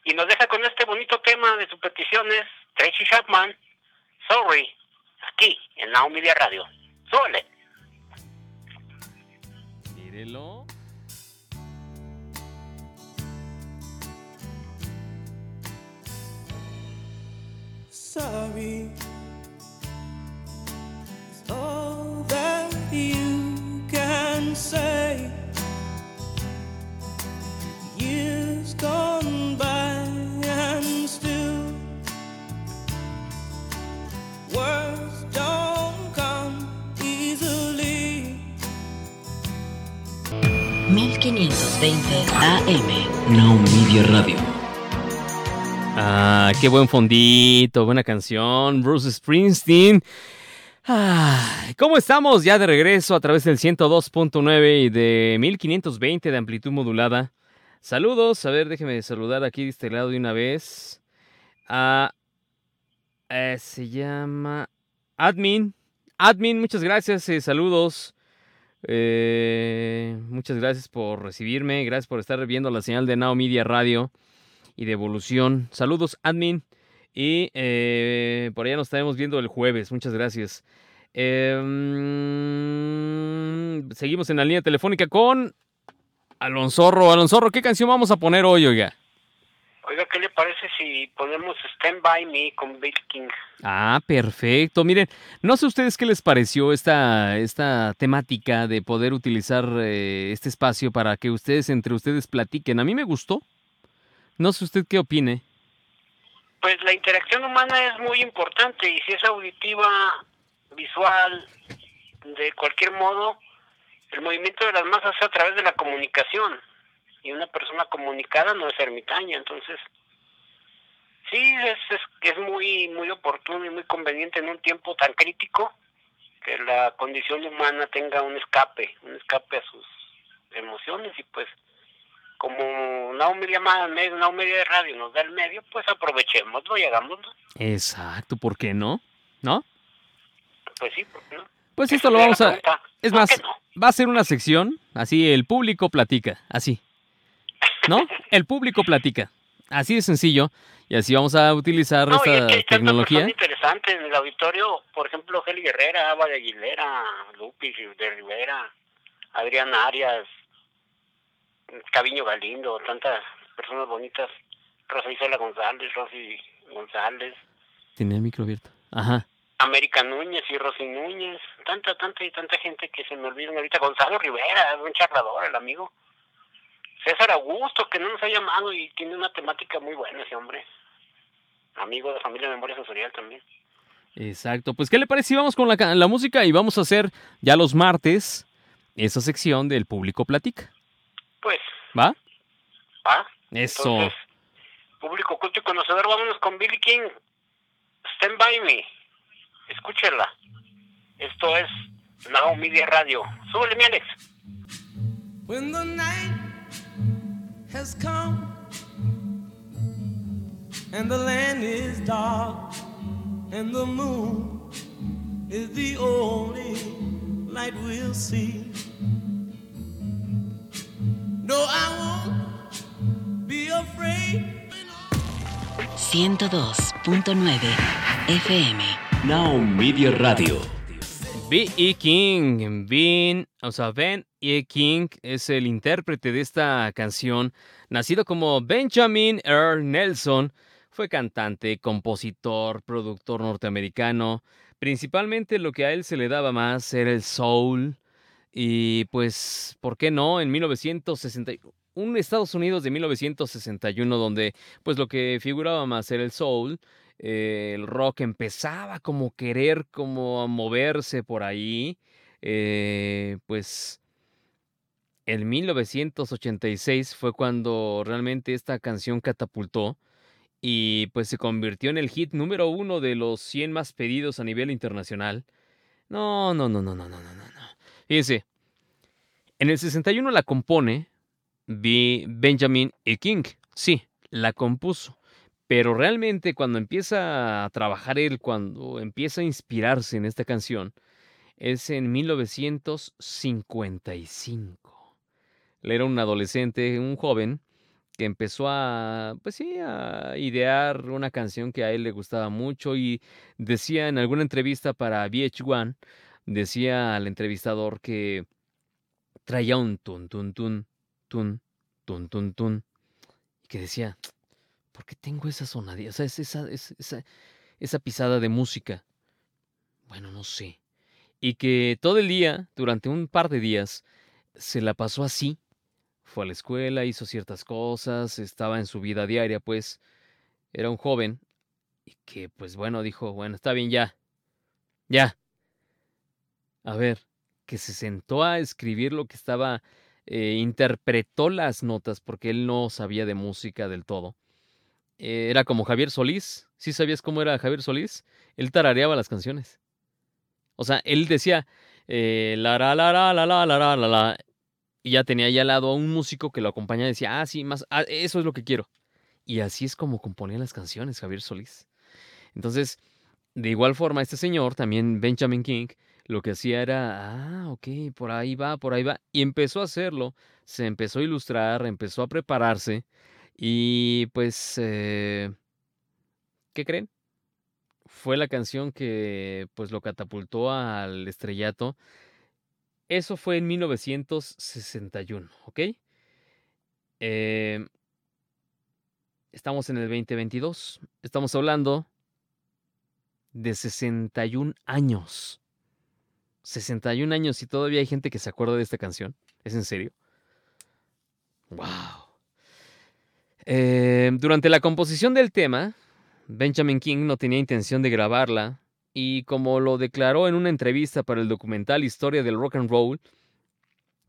Y nos deja con este bonito tema de sus peticiones, Tracy Chapman, Sorry, aquí en Now Media Radio. Súbele. Mírelo. sorry all that you can say. Gone by and still words don't come easily. 1520 AM. Now Media Radio. Ah, qué buen fondito, buena canción. Bruce Springsteen. Ah, ¿Cómo estamos? Ya de regreso a través del 102.9 y de 1520 de amplitud modulada. Saludos, a ver, déjeme saludar aquí de este lado de una vez. Eh, se llama Admin. Admin, muchas gracias, eh, saludos. Eh, muchas gracias por recibirme, gracias por estar viendo la señal de Now Media Radio y de Evolución. Saludos, admin. Y por allá nos estaremos viendo el jueves. Muchas gracias. Em, seguimos en la línea telefónica con Alonsorro. Alonsorro, ¿qué canción vamos a poner hoy, oiga? Oiga, ¿qué le parece si ponemos Stand By Me con Bill King? Ah, perfecto. Miren, no sé ustedes qué les pareció esta, esta temática de poder utilizar eh, este espacio para que ustedes entre ustedes platiquen. A mí me gustó. No sé usted qué opine. Pues la interacción humana es muy importante y si es auditiva, visual, de cualquier modo, el movimiento de las masas es a través de la comunicación y una persona comunicada no es ermitaña, entonces sí es, es, es muy muy oportuno y muy conveniente en un tiempo tan crítico que la condición humana tenga un escape, un escape a sus emociones y pues como una media más una media de radio nos da el medio, pues aprovechémoslo y hagámoslo. Exacto, ¿por qué no? ¿No? Pues sí, ¿por qué no? Pues esto lo vamos a... Es ¿Por más, va a ser una sección, así el público platica, así. ¿No? El público platica. Así de sencillo. Y así vamos a utilizar No, y esta es que tecnología. personas interesantes en el auditorio, por ejemplo, Geli Guerrera, Ava de Aguilera, Lupi de Rivera, Adrián Arias, Caviño Galindo, tantas personas bonitas, Rosa Isela González, Rosy González, Tenía el micro abierto. Ajá. América Núñez y Rosy Núñez, tanta, tanta y tanta gente que se me olvidan ahorita. Gonzalo Rivera, un charlador, el amigo. César Augusto, que no nos ha llamado y tiene una temática muy buena ese hombre. Amigo de Familia Memoria Sensorial también. Exacto. Pues, ¿qué le parece si vamos con la, la música y vamos a hacer ya los martes esa sección del público platica? Pues, ¿Va? ¿va? Eso. Entonces, público culto y conocedor, vámonos con Billy King. Stand by me. Escúchela. Esto es Now Media Radio. Súbele, mi Alex. When the night has come and the land is dark and the moon is the only light we'll see. No, I won't be afraid. 102.9 FM. Now Media Radio. B.E. King, Ben, o sea, Ben E. King es el intérprete de esta canción. Nacido como Benjamin Earl Nelson, fue cantante, compositor, productor norteamericano. Principalmente lo que a él se le daba más era el soul. Y pues, ¿por qué no? En 1960, un Estados Unidos de 1961 donde pues lo que figuraba más era el soul, eh, el rock empezaba como querer como moverse por ahí, eh, pues en 1986 fue cuando realmente esta canción catapultó y pues se convirtió en el hit número uno de los 100 más pedidos a nivel internacional. No, no, no, no, no, no, no, no. Fíjense, en el 61 la compone Benjamin E. King. Sí, la compuso. Pero realmente cuando empieza a trabajar él, cuando empieza a inspirarse en esta canción, es en 1955. Él era un adolescente, un joven, que empezó a, pues sí, a idear una canción que a él le gustaba mucho y decía en alguna entrevista para VH1, decía al entrevistador que traía un tun, tun, tun, tun, tun, tun, tun. Y que decía, ¿por qué tengo esa sonadilla? O sea, es esa, esa, esa pisada de música. Bueno, no sé. Y que todo el día, durante un par de días, se la pasó así. Fue a la escuela, hizo ciertas cosas, estaba en su vida diaria, pues era un joven. Y que, pues bueno, dijo, bueno, está bien, ya. Ya. A ver, que se sentó a escribir lo que estaba eh, interpretó las notas porque él no sabía de música del todo. Eh, era como Javier Solís. ¿Sí sabías cómo era Javier Solís? Él tarareaba las canciones. O sea, él decía eh, la la la la la la la la y ya tenía ya al lado a un músico que lo acompañaba y decía, ah, sí, más, ah, eso es lo que quiero. Y así es como componía las canciones Javier Solís. Entonces, de igual forma, este señor, también Benjamin King, lo que hacía era, ah, ok, por ahí va, por ahí va. Y empezó a hacerlo, se empezó a ilustrar, empezó a prepararse y pues, eh, ¿qué creen? Fue la canción que pues lo catapultó al estrellato. Eso fue en 1961, ¿ok? Eh, estamos en el 2022. Estamos hablando de 61 años. 61 años y todavía hay gente que se acuerda de esta canción. ¿Es en serio? ¡Wow! Eh, durante la composición del tema, Benjamin King no tenía intención de grabarla y como lo declaró en una entrevista para el documental Historia del Rock and Roll,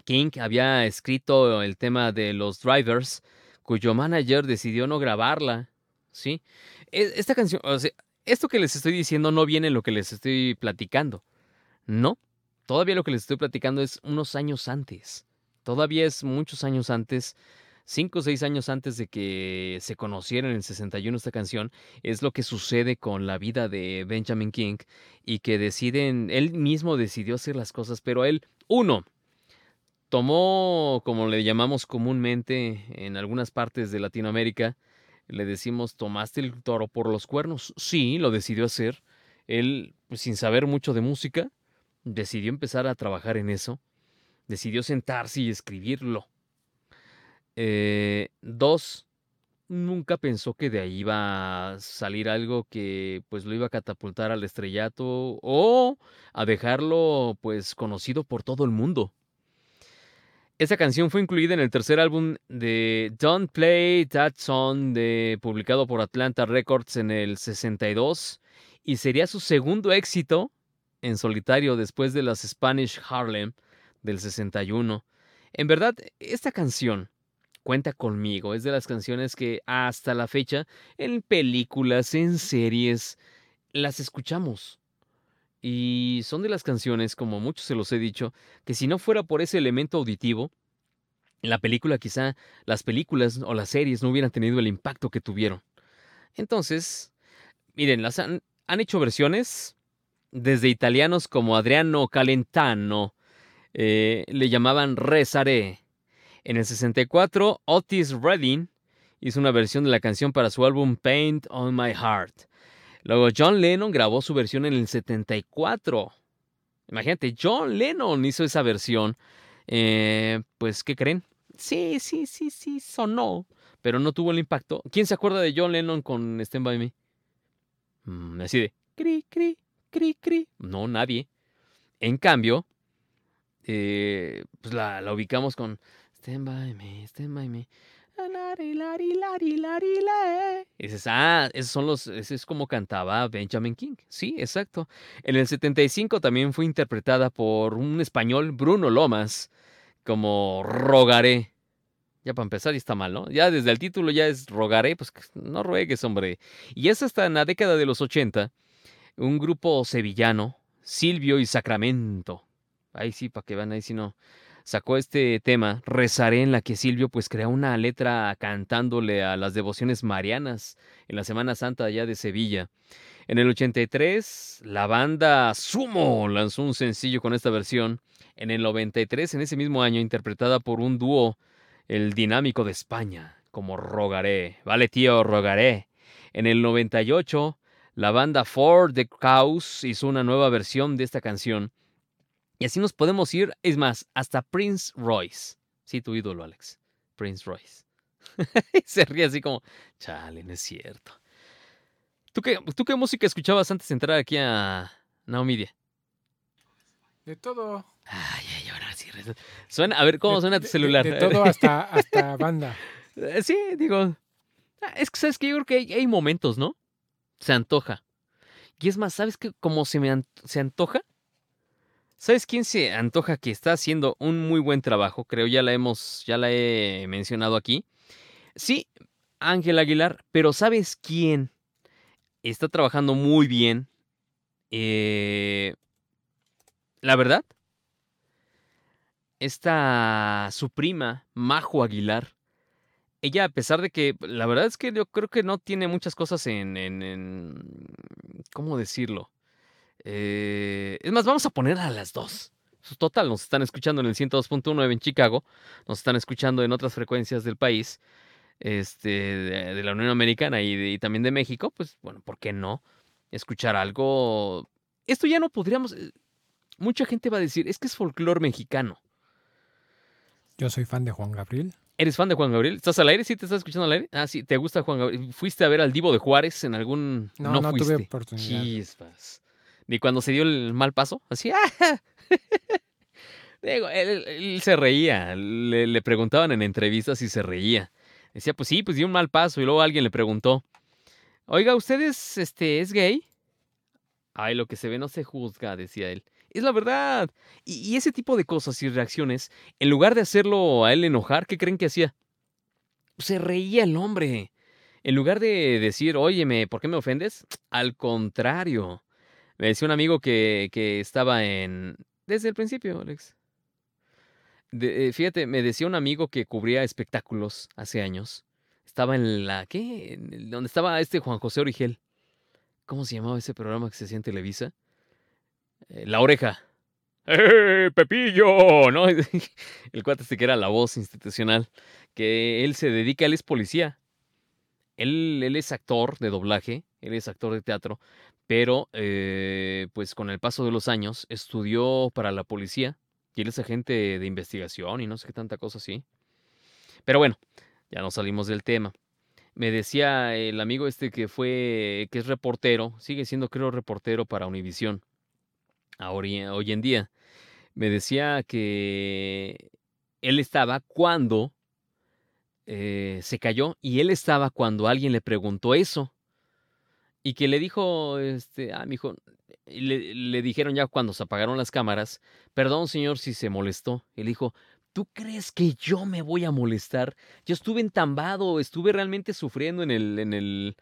King había escrito el tema de los drivers, cuyo manager decidió no grabarla. ¿Sí? E, esta canción, esto que les estoy diciendo no viene en lo que les estoy platicando. No, todavía lo que les estoy platicando es unos años antes. Todavía es muchos años antes, cinco o seis años antes de que se conociera en el 61 esta canción, es lo que sucede con la vida de Benjamin King y que deciden, él mismo decidió hacer las cosas, pero él, uno, tomó, como le llamamos comúnmente en algunas partes de Latinoamérica, le decimos, tomaste el toro por los cuernos. Sí, lo decidió hacer. Él, pues, sin saber mucho de música, decidió empezar a trabajar en eso, decidió sentarse y escribirlo. Eh, dos, nunca pensó que de ahí iba a salir algo que pues lo iba a catapultar al estrellato o a dejarlo pues conocido por todo el mundo. Esa canción fue incluida en el tercer álbum de Don't Play That Song publicado por Atlanta Records en el 62 y sería su segundo éxito en solitario después de las Spanish Harlem del 61. En verdad, esta canción cuenta conmigo, es de las canciones que hasta la fecha en películas, en series, las escuchamos. Y son de las canciones, como muchos se los he dicho, que si no fuera por ese elemento auditivo, la película quizá, las películas o las series no hubieran tenido el impacto que tuvieron. Entonces, miren, las han, hecho versiones desde italianos como Adriano Calentano eh, le llamaban Rezaré. En el 64, Otis Redding hizo una versión de la canción para su álbum Paint on My Heart. Luego John Lennon grabó su versión en el 74. Imagínate, John Lennon hizo esa versión. Eh, pues, ¿qué creen? Sí, sí, sí, sí, sonó, pero no tuvo el impacto. ¿Quién se acuerda de John Lennon con Stand By Me? Mm, así de, cri, cri, cri, cri. No, nadie. En cambio, eh, pues la, la ubicamos con Stand By Me, Stand By Me. Y dices, ah, esos son los, ese es como cantaba Benjamin King. Sí, exacto. En el 75 también fue interpretada por un español, Bruno Lomas, como Rogaré. Ya para empezar, ya está mal, ¿no? Ya desde el título ya es Rogaré, pues no ruegues, hombre. Y es hasta en la década de los 80, un grupo sevillano, Silvio y Sacramento. Ahí sí, para que vean, ahí sí no sacó este tema, Rezaré, en la que Silvio pues crea una letra cantándole a las devociones marianas en la Semana Santa allá de Sevilla. En el 83, la banda Sumo lanzó un sencillo con esta versión. En el 93, en ese mismo año, interpretada por un dúo, el Dinámico de España, como Rogaré. Vale, tío, Rogaré. En el 98, la banda For the Cows hizo una nueva versión de esta canción y así nos podemos ir, es más, hasta Prince Royce. Sí, tu ídolo, Alex. Prince Royce. Se ríe así como, chale, no es cierto. ¿Tú qué, ¿Tú qué música escuchabas antes de entrar aquí a Naomidia? De todo. Ay, ay, ahora sí. Suena, a ver, ¿cómo suena tu celular? De, todo hasta, hasta banda. Eh, sí, digo. Es que, ¿sabes que Yo creo que hay, hay, momentos, ¿no? Se antoja. Y es más, ¿sabes qué? Como se me se antoja, ¿Sabes quién se antoja que está haciendo un muy buen trabajo? Creo ya la hemos, ya la he mencionado aquí. Sí, Ángel Aguilar, pero ¿sabes quién está trabajando muy bien? Eh, la verdad, esta su prima, Majo Aguilar, ella a pesar de que la verdad es que yo creo que no tiene muchas cosas en, en, en ¿cómo decirlo? Eh, es más, vamos a poner a las dos. Total, nos están escuchando en el 102.9 en Chicago, nos están escuchando en otras frecuencias del país, este, de, la Unión Americana y, también de México, pues bueno, ¿por qué no? Escuchar algo... Esto ya no podríamos... Eh, mucha gente va a decir, es que es folclore mexicano. Yo soy fan de Juan Gabriel. ¿Eres fan de Juan Gabriel? ¿Estás al aire? ¿Sí te estás escuchando al aire? Ah, sí, ¿te gusta Juan Gabriel? ¿Fuiste a ver al Divo de Juárez en algún...? No, no, no tuve oportunidad. Chispas. Ni cuando se dio el mal paso, así, ¡ah! Digo, él, se reía, le, preguntaban en entrevistas y se reía. Decía, pues sí, pues dio un mal paso. Y luego alguien le preguntó, oiga, ¿usted es, este, es gay? Ay, lo que se ve no se juzga, decía él. Es la verdad. Y, y, ese tipo de cosas y reacciones, en lugar de hacerlo a él enojar, ¿qué creen que hacía? Se reía el hombre. En lugar de decir, óyeme, ¿por qué me ofendes? Al contrario. Me decía un amigo que, que estaba en... Desde el principio, Alex. Eh, fíjate, me decía un amigo que cubría espectáculos hace años. Estaba en la... ¿Qué? donde estaba este Juan José Origel. ¿Cómo se llamaba ese programa que se hacía en Televisa? Eh, la oreja. ¡Eh, Pepillo! ¿No? El cuate este que era la voz institucional. Que él se dedica, él es policía. Él, él es actor de doblaje, él es actor de teatro, pero eh, pues con el paso de los años estudió para la policía y él es agente de investigación y no sé qué tanta cosa así. Pero bueno, ya nos salimos del tema. Me decía el amigo este que fue, que es reportero, sigue siendo creo reportero para Univisión, hoy en día. Me decía que él estaba cuando eh, se cayó y él estaba cuando alguien le preguntó eso. Y que le dijo, este, ah, mi hijo, le, le dijeron ya cuando se apagaron las cámaras, perdón señor si se molestó. Él dijo, ¿tú crees que yo me voy a molestar? Yo estuve entambado, estuve realmente sufriendo en el, en el,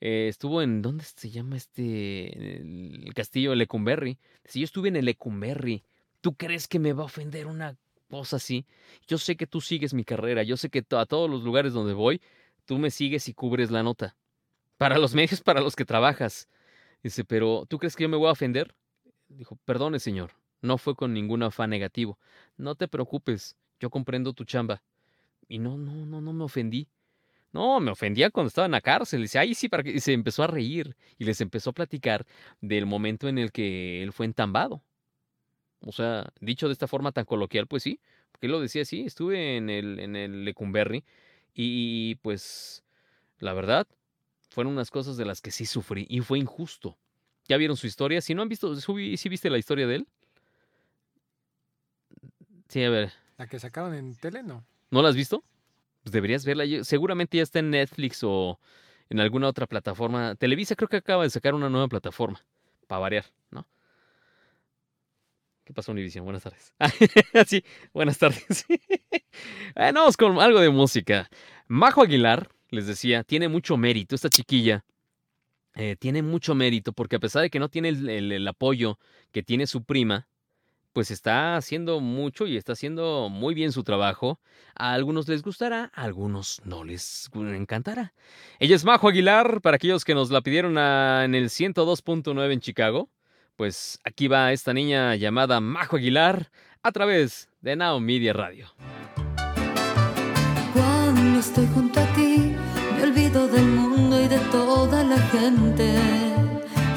eh, estuvo en, ¿dónde se llama este, el castillo de Lecumberri? Si yo estuve en el Lecumberri, ¿tú crees que me va a ofender una cosa así? Yo sé que tú sigues mi carrera, yo sé que a todos los lugares donde voy, tú me sigues y cubres la nota. Para los medios para los que trabajas. Dice, pero ¿tú crees que yo me voy a ofender? Dijo, perdone, señor, no fue con ningún afán negativo. No te preocupes, yo comprendo tu chamba. Y no, no, no, no me ofendí. No, me ofendía cuando estaba en la cárcel. Dice, ay, sí, para que... Y se empezó a reír y les empezó a platicar del momento en el que él fue entambado. O sea, dicho de esta forma tan coloquial, pues sí, porque él lo decía así, estuve en el, en el Lecumberri y pues la verdad, fueron unas cosas de las que sí sufrí y fue injusto. ¿Ya vieron su historia? Si no han visto, ¿sí viste la historia de él? Sí, a ver. ¿La que sacaron en tele? No. ¿No la has visto? Pues deberías verla. Seguramente ya está en Netflix o en alguna otra plataforma. Televisa creo que acaba de sacar una nueva plataforma. Para variar, ¿no? ¿Qué pasó, Univision? Buenas tardes. sí, buenas tardes. vamos con algo de música. Majo Aguilar, les decía, tiene mucho mérito. Esta chiquilla eh, tiene mucho mérito porque a pesar de que no tiene el apoyo que tiene su prima, pues está haciendo mucho y está haciendo muy bien su trabajo. A algunos les gustará, a algunos no les encantará. Ella es Majo Aguilar, para aquellos que nos la pidieron en el 102.9 en Chicago. Pues aquí va esta niña llamada Majo Aguilar a través de Now Media Radio. Cuando estoy junto a ti, toda la gente.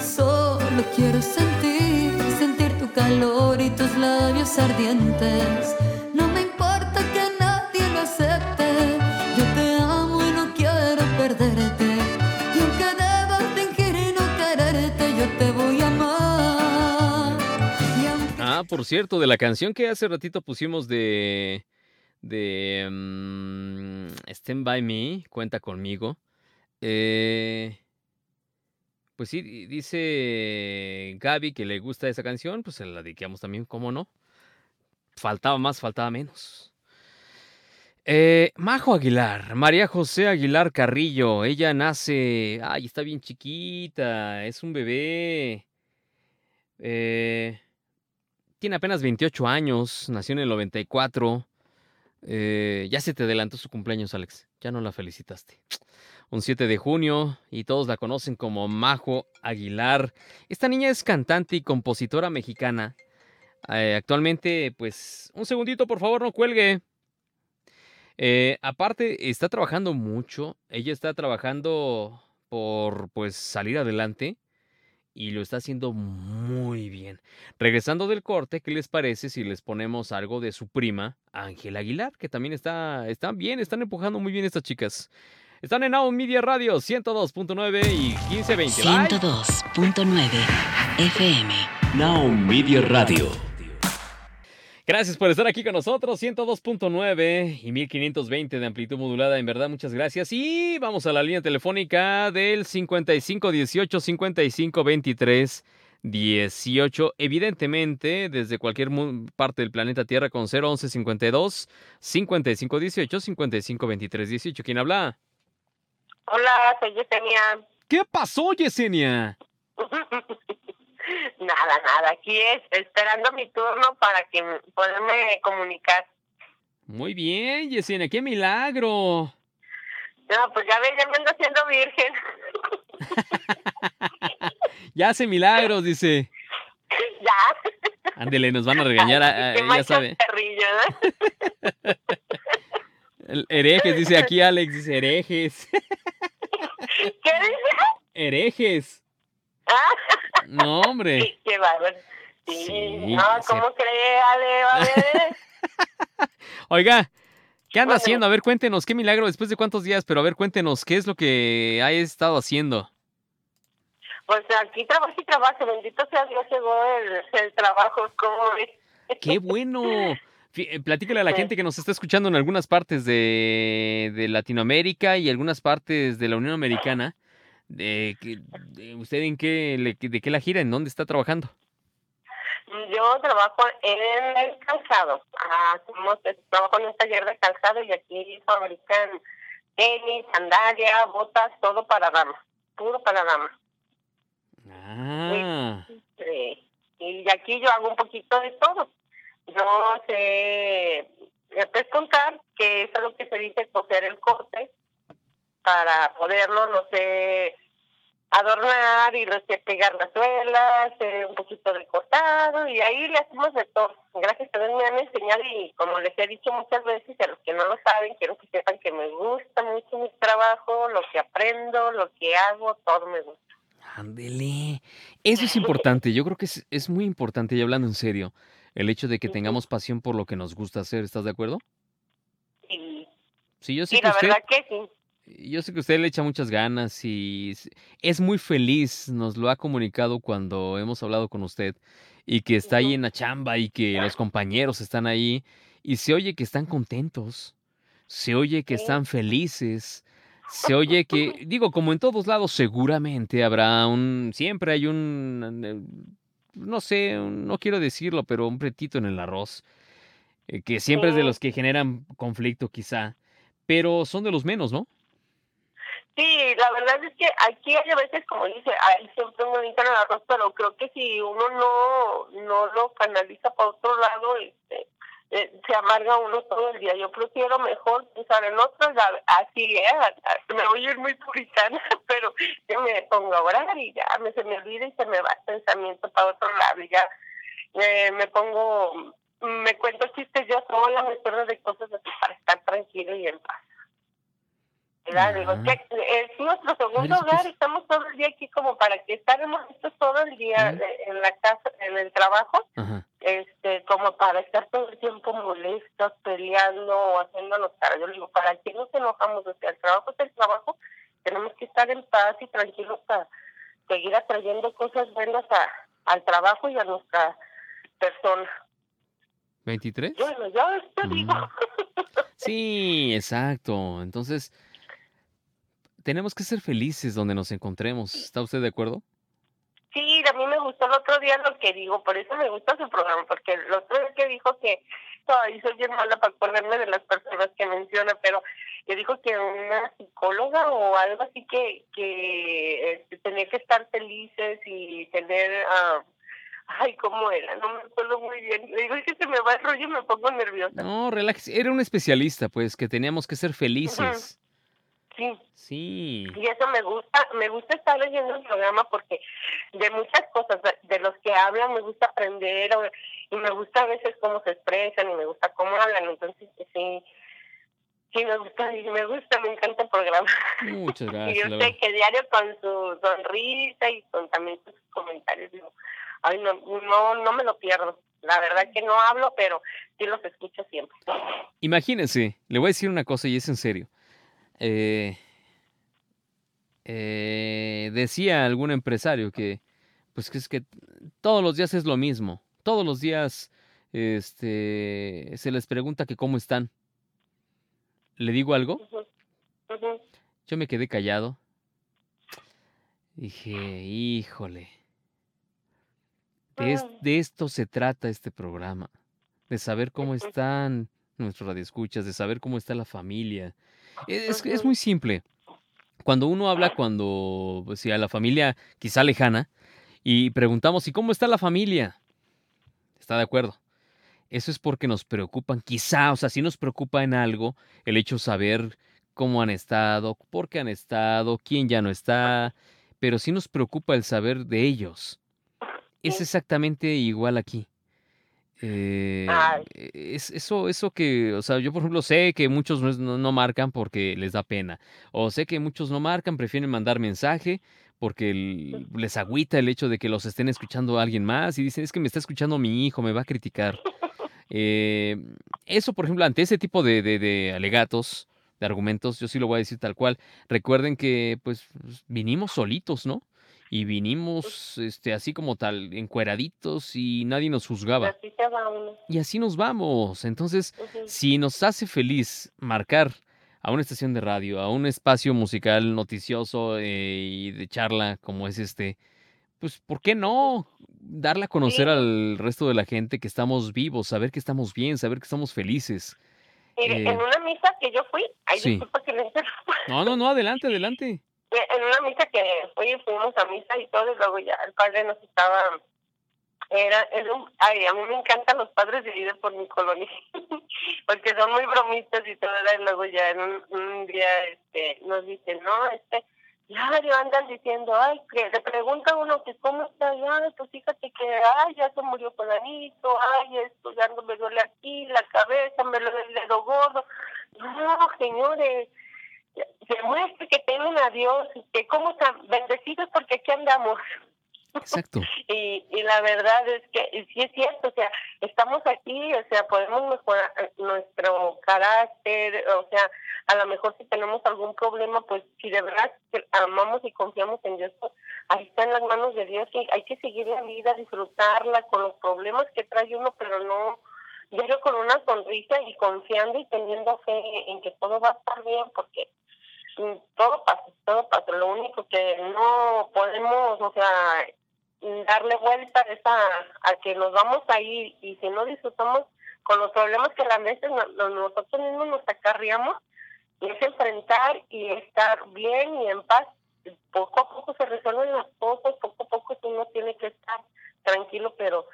Solo quiero sentir, sentir tu calor y tus labios ardientes. No me importa que nadie lo acepte, yo te amo y no quiero perderte. Y aunque fingir y no quererte, yo te voy a amar. Ah, por cierto, de la canción que hace ratito pusimos de de um, Stand By Me, cuenta conmigo. Eh, pues sí, dice Gaby que le gusta esa canción, pues se la dedicamos también, ¿cómo no? Faltaba más, faltaba menos. Eh, Majo Aguilar, María José Aguilar Carrillo, ella nace, ay, está bien chiquita, es un bebé. Eh, tiene apenas 28 años, nació en el 94. Eh, ya se te adelantó su cumpleaños, Alex, ya no la felicitaste un 7 de junio y todos la conocen como Majo Aguilar. Esta niña es cantante y compositora mexicana. Eh, actualmente, pues, un segundito, por favor, no cuelgue. Eh, aparte, está trabajando mucho. Ella está trabajando por, pues, salir adelante y lo está haciendo muy bien. Regresando del corte, ¿qué les parece si les ponemos algo de su prima, Ángela Aguilar, que también está, están bien, están empujando muy bien estas chicas. Están en Now Media Radio 102.9 y 1520. 102.9 FM. Now Media Radio. Gracias por estar aquí con nosotros, 102.9 y 1520 de amplitud modulada, en verdad, muchas gracias. Y vamos a la línea telefónica del 5518 5523 18. Evidentemente, desde cualquier parte del planeta Tierra con 011 52 55 18 55 23 18. ¿Quién habla? Hola, soy Yesenia. ¿Qué pasó, Yesenia? nada, nada. Aquí es esperando mi turno para que poderme comunicar. Muy bien, Yesenia, qué milagro. No, pues ya ves, ya me ando haciendo virgen. ya hace milagros, dice. Ya. Ándele, nos van a regañar, a, ya sabe. Herejes, dice aquí Alex, dice herejes. ¿Qué dice? Herejes. Ah. No, hombre. Qué bárbaro. Sí, no, ¿cómo cree, Ale? Oiga, ¿qué anda haciendo? A ver, cuéntenos, qué milagro después de cuántos días, pero a ver, cuéntenos, ¿qué es lo que ha estado haciendo? Pues aquí trabajo y trabajo, bendito sea Dios, llegó el, el trabajo, ¿cómo ves? ¡Qué bueno! Eh, platícale a la gente que nos está escuchando en algunas partes de, Latinoamérica y algunas partes de la Unión Americana. De, ¿Usted en qué, de qué la gira? ¿En dónde está trabajando? Yo trabajo en el calzado. Ah, trabajo en un taller de calzado y aquí fabrican tenis, sandalia, botas, todo para dama. Puro para dama. Ah. Y aquí yo hago un poquito de todo no sé, me puedes contar que es lo que se dice coser el corte para poderlo, no sé, adornar y los que pegar las suelas, eh, un poquito de cortado y ahí le hacemos de todo. Gracias a Dios me han enseñado y como les he dicho muchas veces a los que no lo saben, quiero que sepan que me gusta mucho mi trabajo, lo que aprendo, lo que hago, todo me gusta. Ándele. Eso es importante. Yo creo que es, es muy importante, y hablando en serio, el hecho de que tengamos pasión por lo que nos gusta hacer. ¿Estás de acuerdo? Sí. Sí, yo sé que la usted, verdad que sí. yo sé que usted le echa muchas ganas y es muy feliz. Nos lo ha comunicado cuando hemos hablado con usted y que está ahí en la chamba y que los compañeros están ahí y se oye que están contentos, se oye que están felices. Se oye que, digo, como en todos lados, seguramente habrá un, siempre hay un, eh, no sé, no quiero decirlo, pero un pretito en el arroz, eh, que siempre es de Sí. los que generan conflicto quizá, pero son de los menos, ¿no? Sí, la verdad es que aquí hay a veces, como dice, hay siempre un bonito en el arroz, pero creo que si uno no, no lo canaliza para otro lado, este, eh, se amarga uno todo el día. Yo prefiero mejor pensar en otros, así, ¿eh? A- a- Me voy a ir muy puritana, pero yo me pongo a orar y ya me, se me olvida y se me va el pensamiento para otro lado y ya eh, me pongo, me cuento chistes yo sola, me acuerdo de cosas así para estar tranquilo y en paz. ¿verdad? Digo, Ajá. que es nuestro segundo hogar, es- estamos todo el día aquí como para que estaremos listos todo el día eh, en la casa, en el trabajo, Ajá. este, como para estar todo tiempo molestos, peleando o haciéndonos cara. Yo le digo, ¿para qué nos enojamos? O sea, el trabajo es el trabajo, tenemos que estar en paz y tranquilos para seguir atrayendo cosas buenas a, al trabajo y a nuestra persona. ¿23? Bueno, yo esto digo. Sí, exacto. Entonces, tenemos que ser felices donde nos encontremos. ¿Está usted de acuerdo? Gustó el otro día lo que digo, por eso me gusta su programa, porque el otro día que dijo que, ay, soy bien mala para acordarme de las personas que menciona, pero que dijo que una psicóloga o algo así que, que este, tenía que estar felices y tener, ah, ay, ¿cómo era? No me acuerdo muy bien. Le digo, es que se me va el rollo y me pongo nerviosa. No, relájese. Era un especialista, pues, que teníamos que ser felices. Sí. Sí. Y eso me gusta, me gusta estar leyendo el programa porque de muchas cosas de, los que hablan me gusta aprender y me gusta a veces cómo se expresan y me gusta cómo hablan, entonces sí, sí me gusta, y me gusta, me encanta el programa. Muchas y gracias. yo la sé que diario con su sonrisa y con también sus comentarios, digo, ay, no, no, no me lo pierdo. La verdad que no hablo, pero sí los escucho siempre. Imagínense, le voy a decir una cosa y es en serio. Eh, eh, decía algún empresario que, pues que es que todos los días es lo mismo. Todos los días, este, se les pregunta que cómo están. ¿Le digo algo? Yo me quedé callado. Dije, híjole. De, es- de esto se trata este programa. De saber cómo están nuestros radioescuchas, de saber cómo está la familia. Es, es muy simple. Cuando uno habla cuando, pues, a la familia quizá lejana, y preguntamos, ¿y cómo está la familia? ¿Está de acuerdo? Eso es porque nos preocupan, quizá, o sea, sí nos preocupa en algo el hecho de saber cómo han estado, por qué han estado, quién ya no está, pero sí nos preocupa el saber de ellos. Es exactamente igual aquí. Eh, Ay. es eso, eso que, o sea, yo por ejemplo sé que muchos no, no- marcan porque les da pena, o sé que muchos no marcan, prefieren mandar mensaje porque el- les agüita el hecho de que los estén escuchando alguien más y dicen, es que me está escuchando mi hijo, me va a criticar. Eh, eso, por ejemplo, ante ese tipo de, de- de alegatos, de argumentos, yo sí lo voy a decir tal cual. Recuerden que, pues, vinimos solitos, ¿no? Y vinimos, este, así como tal, encueraditos y nadie nos juzgaba. Así se va uno. Y así nos vamos. Entonces, si nos hace feliz marcar a una estación de radio, a un espacio musical noticioso eh, y de charla como es este, pues, ¿por qué no? Darle a conocer Sí. al resto de la gente que estamos vivos, saber que estamos bien, saber que estamos felices. Mire, Eh, en una misa que yo fui, ay, sí. disculpa que. No, no, no, adelante, adelante. En una misa que fui, fuimos a misa y todo, y luego ya el padre nos estaba, era, era un, ay, a mí me encantan los padres vida por mi colonia, porque son muy bromistas y todo, y luego ya en un, día este nos dice, no, este, diario andan diciendo, ay, que le pregunta uno que cómo está, ay, pues fíjate que, ay, ya se murió fulanito, ay, esto ya no me duele aquí, la cabeza, me duele el dedo gordo. No, señores, demuestre que tienen a Dios, que cómo están bendecidos porque aquí andamos. Exacto. y, y la verdad es que sí es cierto, o sea, estamos aquí, o sea, podemos mejorar eh, nuestro carácter, o sea, a lo mejor si tenemos algún problema, pues si de verdad amamos y confiamos en Dios, pues ahí está en las manos de Dios, que hay que seguir la vida, disfrutarla con los problemas que trae uno, pero no diario con una sonrisa y confiando y teniendo fe en que todo va a estar bien, porque todo pasa, todo pasa. Lo único que no podemos, o sea, darle vuelta es a, que nos vamos a ir y si no disfrutamos con los problemas que a veces nosotros mismos nos acarreamos, es enfrentar y estar bien y en paz. Poco a poco se resuelven las cosas, poco a poco uno tiene que estar tranquilo, pero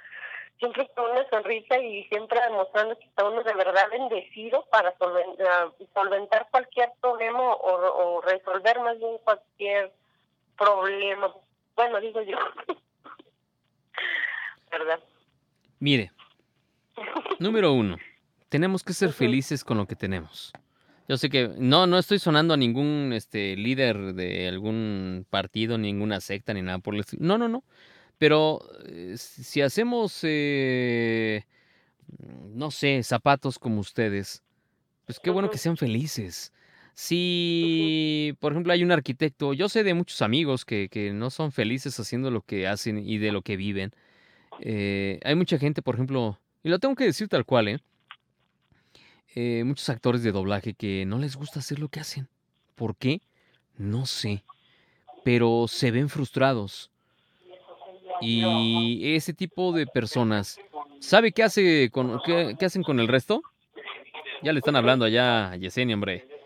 siempre con una sonrisa y siempre demostrando que está uno de verdad bendecido para solventar cualquier problema o, o resolver más bien cualquier problema. Bueno, digo yo. ¿Verdad? Mire, número uno, tenemos que ser felices con lo que tenemos. Yo sé que no, no estoy sonando a ningún este, líder de algún partido, ninguna secta, ni nada por el estilo. No, no, no. Pero eh, si hacemos, eh, no sé, zapatos como ustedes, pues qué bueno que sean felices. Si, por ejemplo, hay un arquitecto, yo sé de muchos amigos que, que no son felices haciendo lo que hacen y de lo que viven. Eh, hay mucha gente, por ejemplo, y lo tengo que decir tal cual, ¿eh? ¿eh? muchos actores de doblaje que no les gusta hacer lo que hacen. ¿Por qué? No sé. Pero se ven frustrados. Y ese tipo de personas, ¿sabe qué, hace con, qué, hacen con el resto? Ya le están hablando allá a Yesenia, hombre.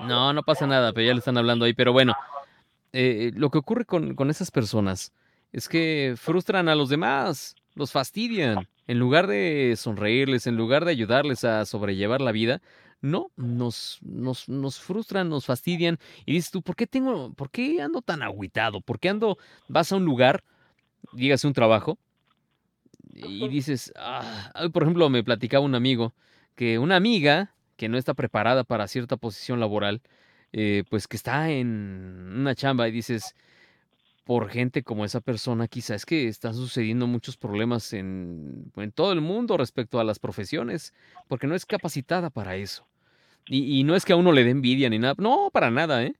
No, no pasa nada, pero ya le están hablando ahí. Pero bueno, eh, lo que ocurre con, con esas personas es que frustran a los demás, los fastidian. En lugar de sonreírles, en lugar de ayudarles a sobrellevar la vida, no, nos, nos, nos frustran, nos fastidian. Y dices tú, ¿por qué tengo, por qué ando tan agüitado? ¿Por qué ando, vas a un lugar, dígase un trabajo, y dices, ah, por ejemplo, me platicaba un amigo que una amiga que no está preparada para cierta posición laboral, eh, pues que está en una chamba y dices, por gente como esa persona, quizás es que están sucediendo muchos problemas en, en, todo el mundo respecto a las profesiones, porque no es capacitada para eso. Y, no es que a uno le dé envidia ni nada, no, para nada, ¿eh?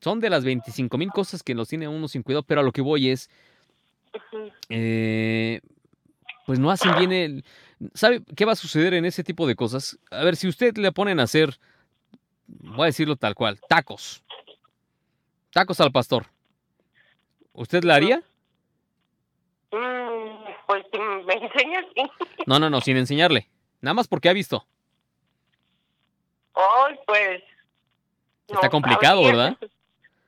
Son de las 25 mil cosas que los tiene uno sin cuidado, pero a lo que voy es, eh, pues no hacen bien el... ¿Sabe qué va a suceder en ese tipo de cosas? A ver, si usted le ponen a hacer, voy a decirlo tal cual, tacos. Tacos al pastor ¿Usted la haría? Mm, pues me enseñas, sí. No, no, no, sin enseñarle. Nada más porque ha visto. Pues. Está complicado, ¿verdad?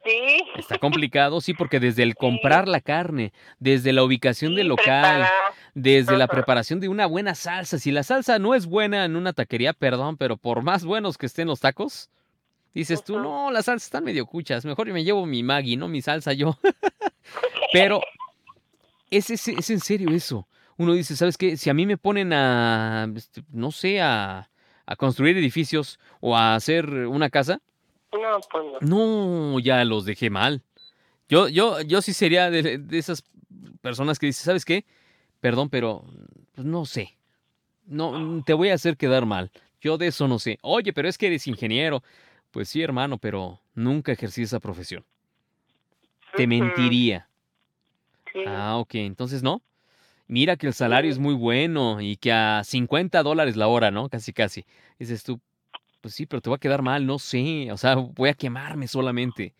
Sí. Está complicado, sí, porque desde el comprar la carne, desde la ubicación del local, desde la preparación de una buena salsa. Si la salsa no es buena en una taquería, perdón, pero por más buenos que estén los tacos, dices tú, no, las salsas están medio cuchas, mejor yo me llevo mi Maggi, no mi salsa yo. Pero es, es, en serio eso. Uno dice, ¿sabes qué? Si a mí me ponen a, este, no sé, a, construir edificios o a hacer una casa, no, pues no. ya los dejé mal. Yo, yo, yo sí sería de, esas personas que dicen, ¿sabes qué? Perdón, pero pues no sé. No, te voy a hacer quedar mal. Yo de eso no sé. Oye, pero es que eres ingeniero. Pues sí, hermano, pero nunca ejercí esa profesión. Te mentiría. Ah, ok, entonces no. Mira que el salario es muy bueno y que a 50 dólares la hora, ¿no? Casi, casi. Dices tú, pues sí, pero te va a quedar mal, no sé. O sea, voy a quemarme solamente.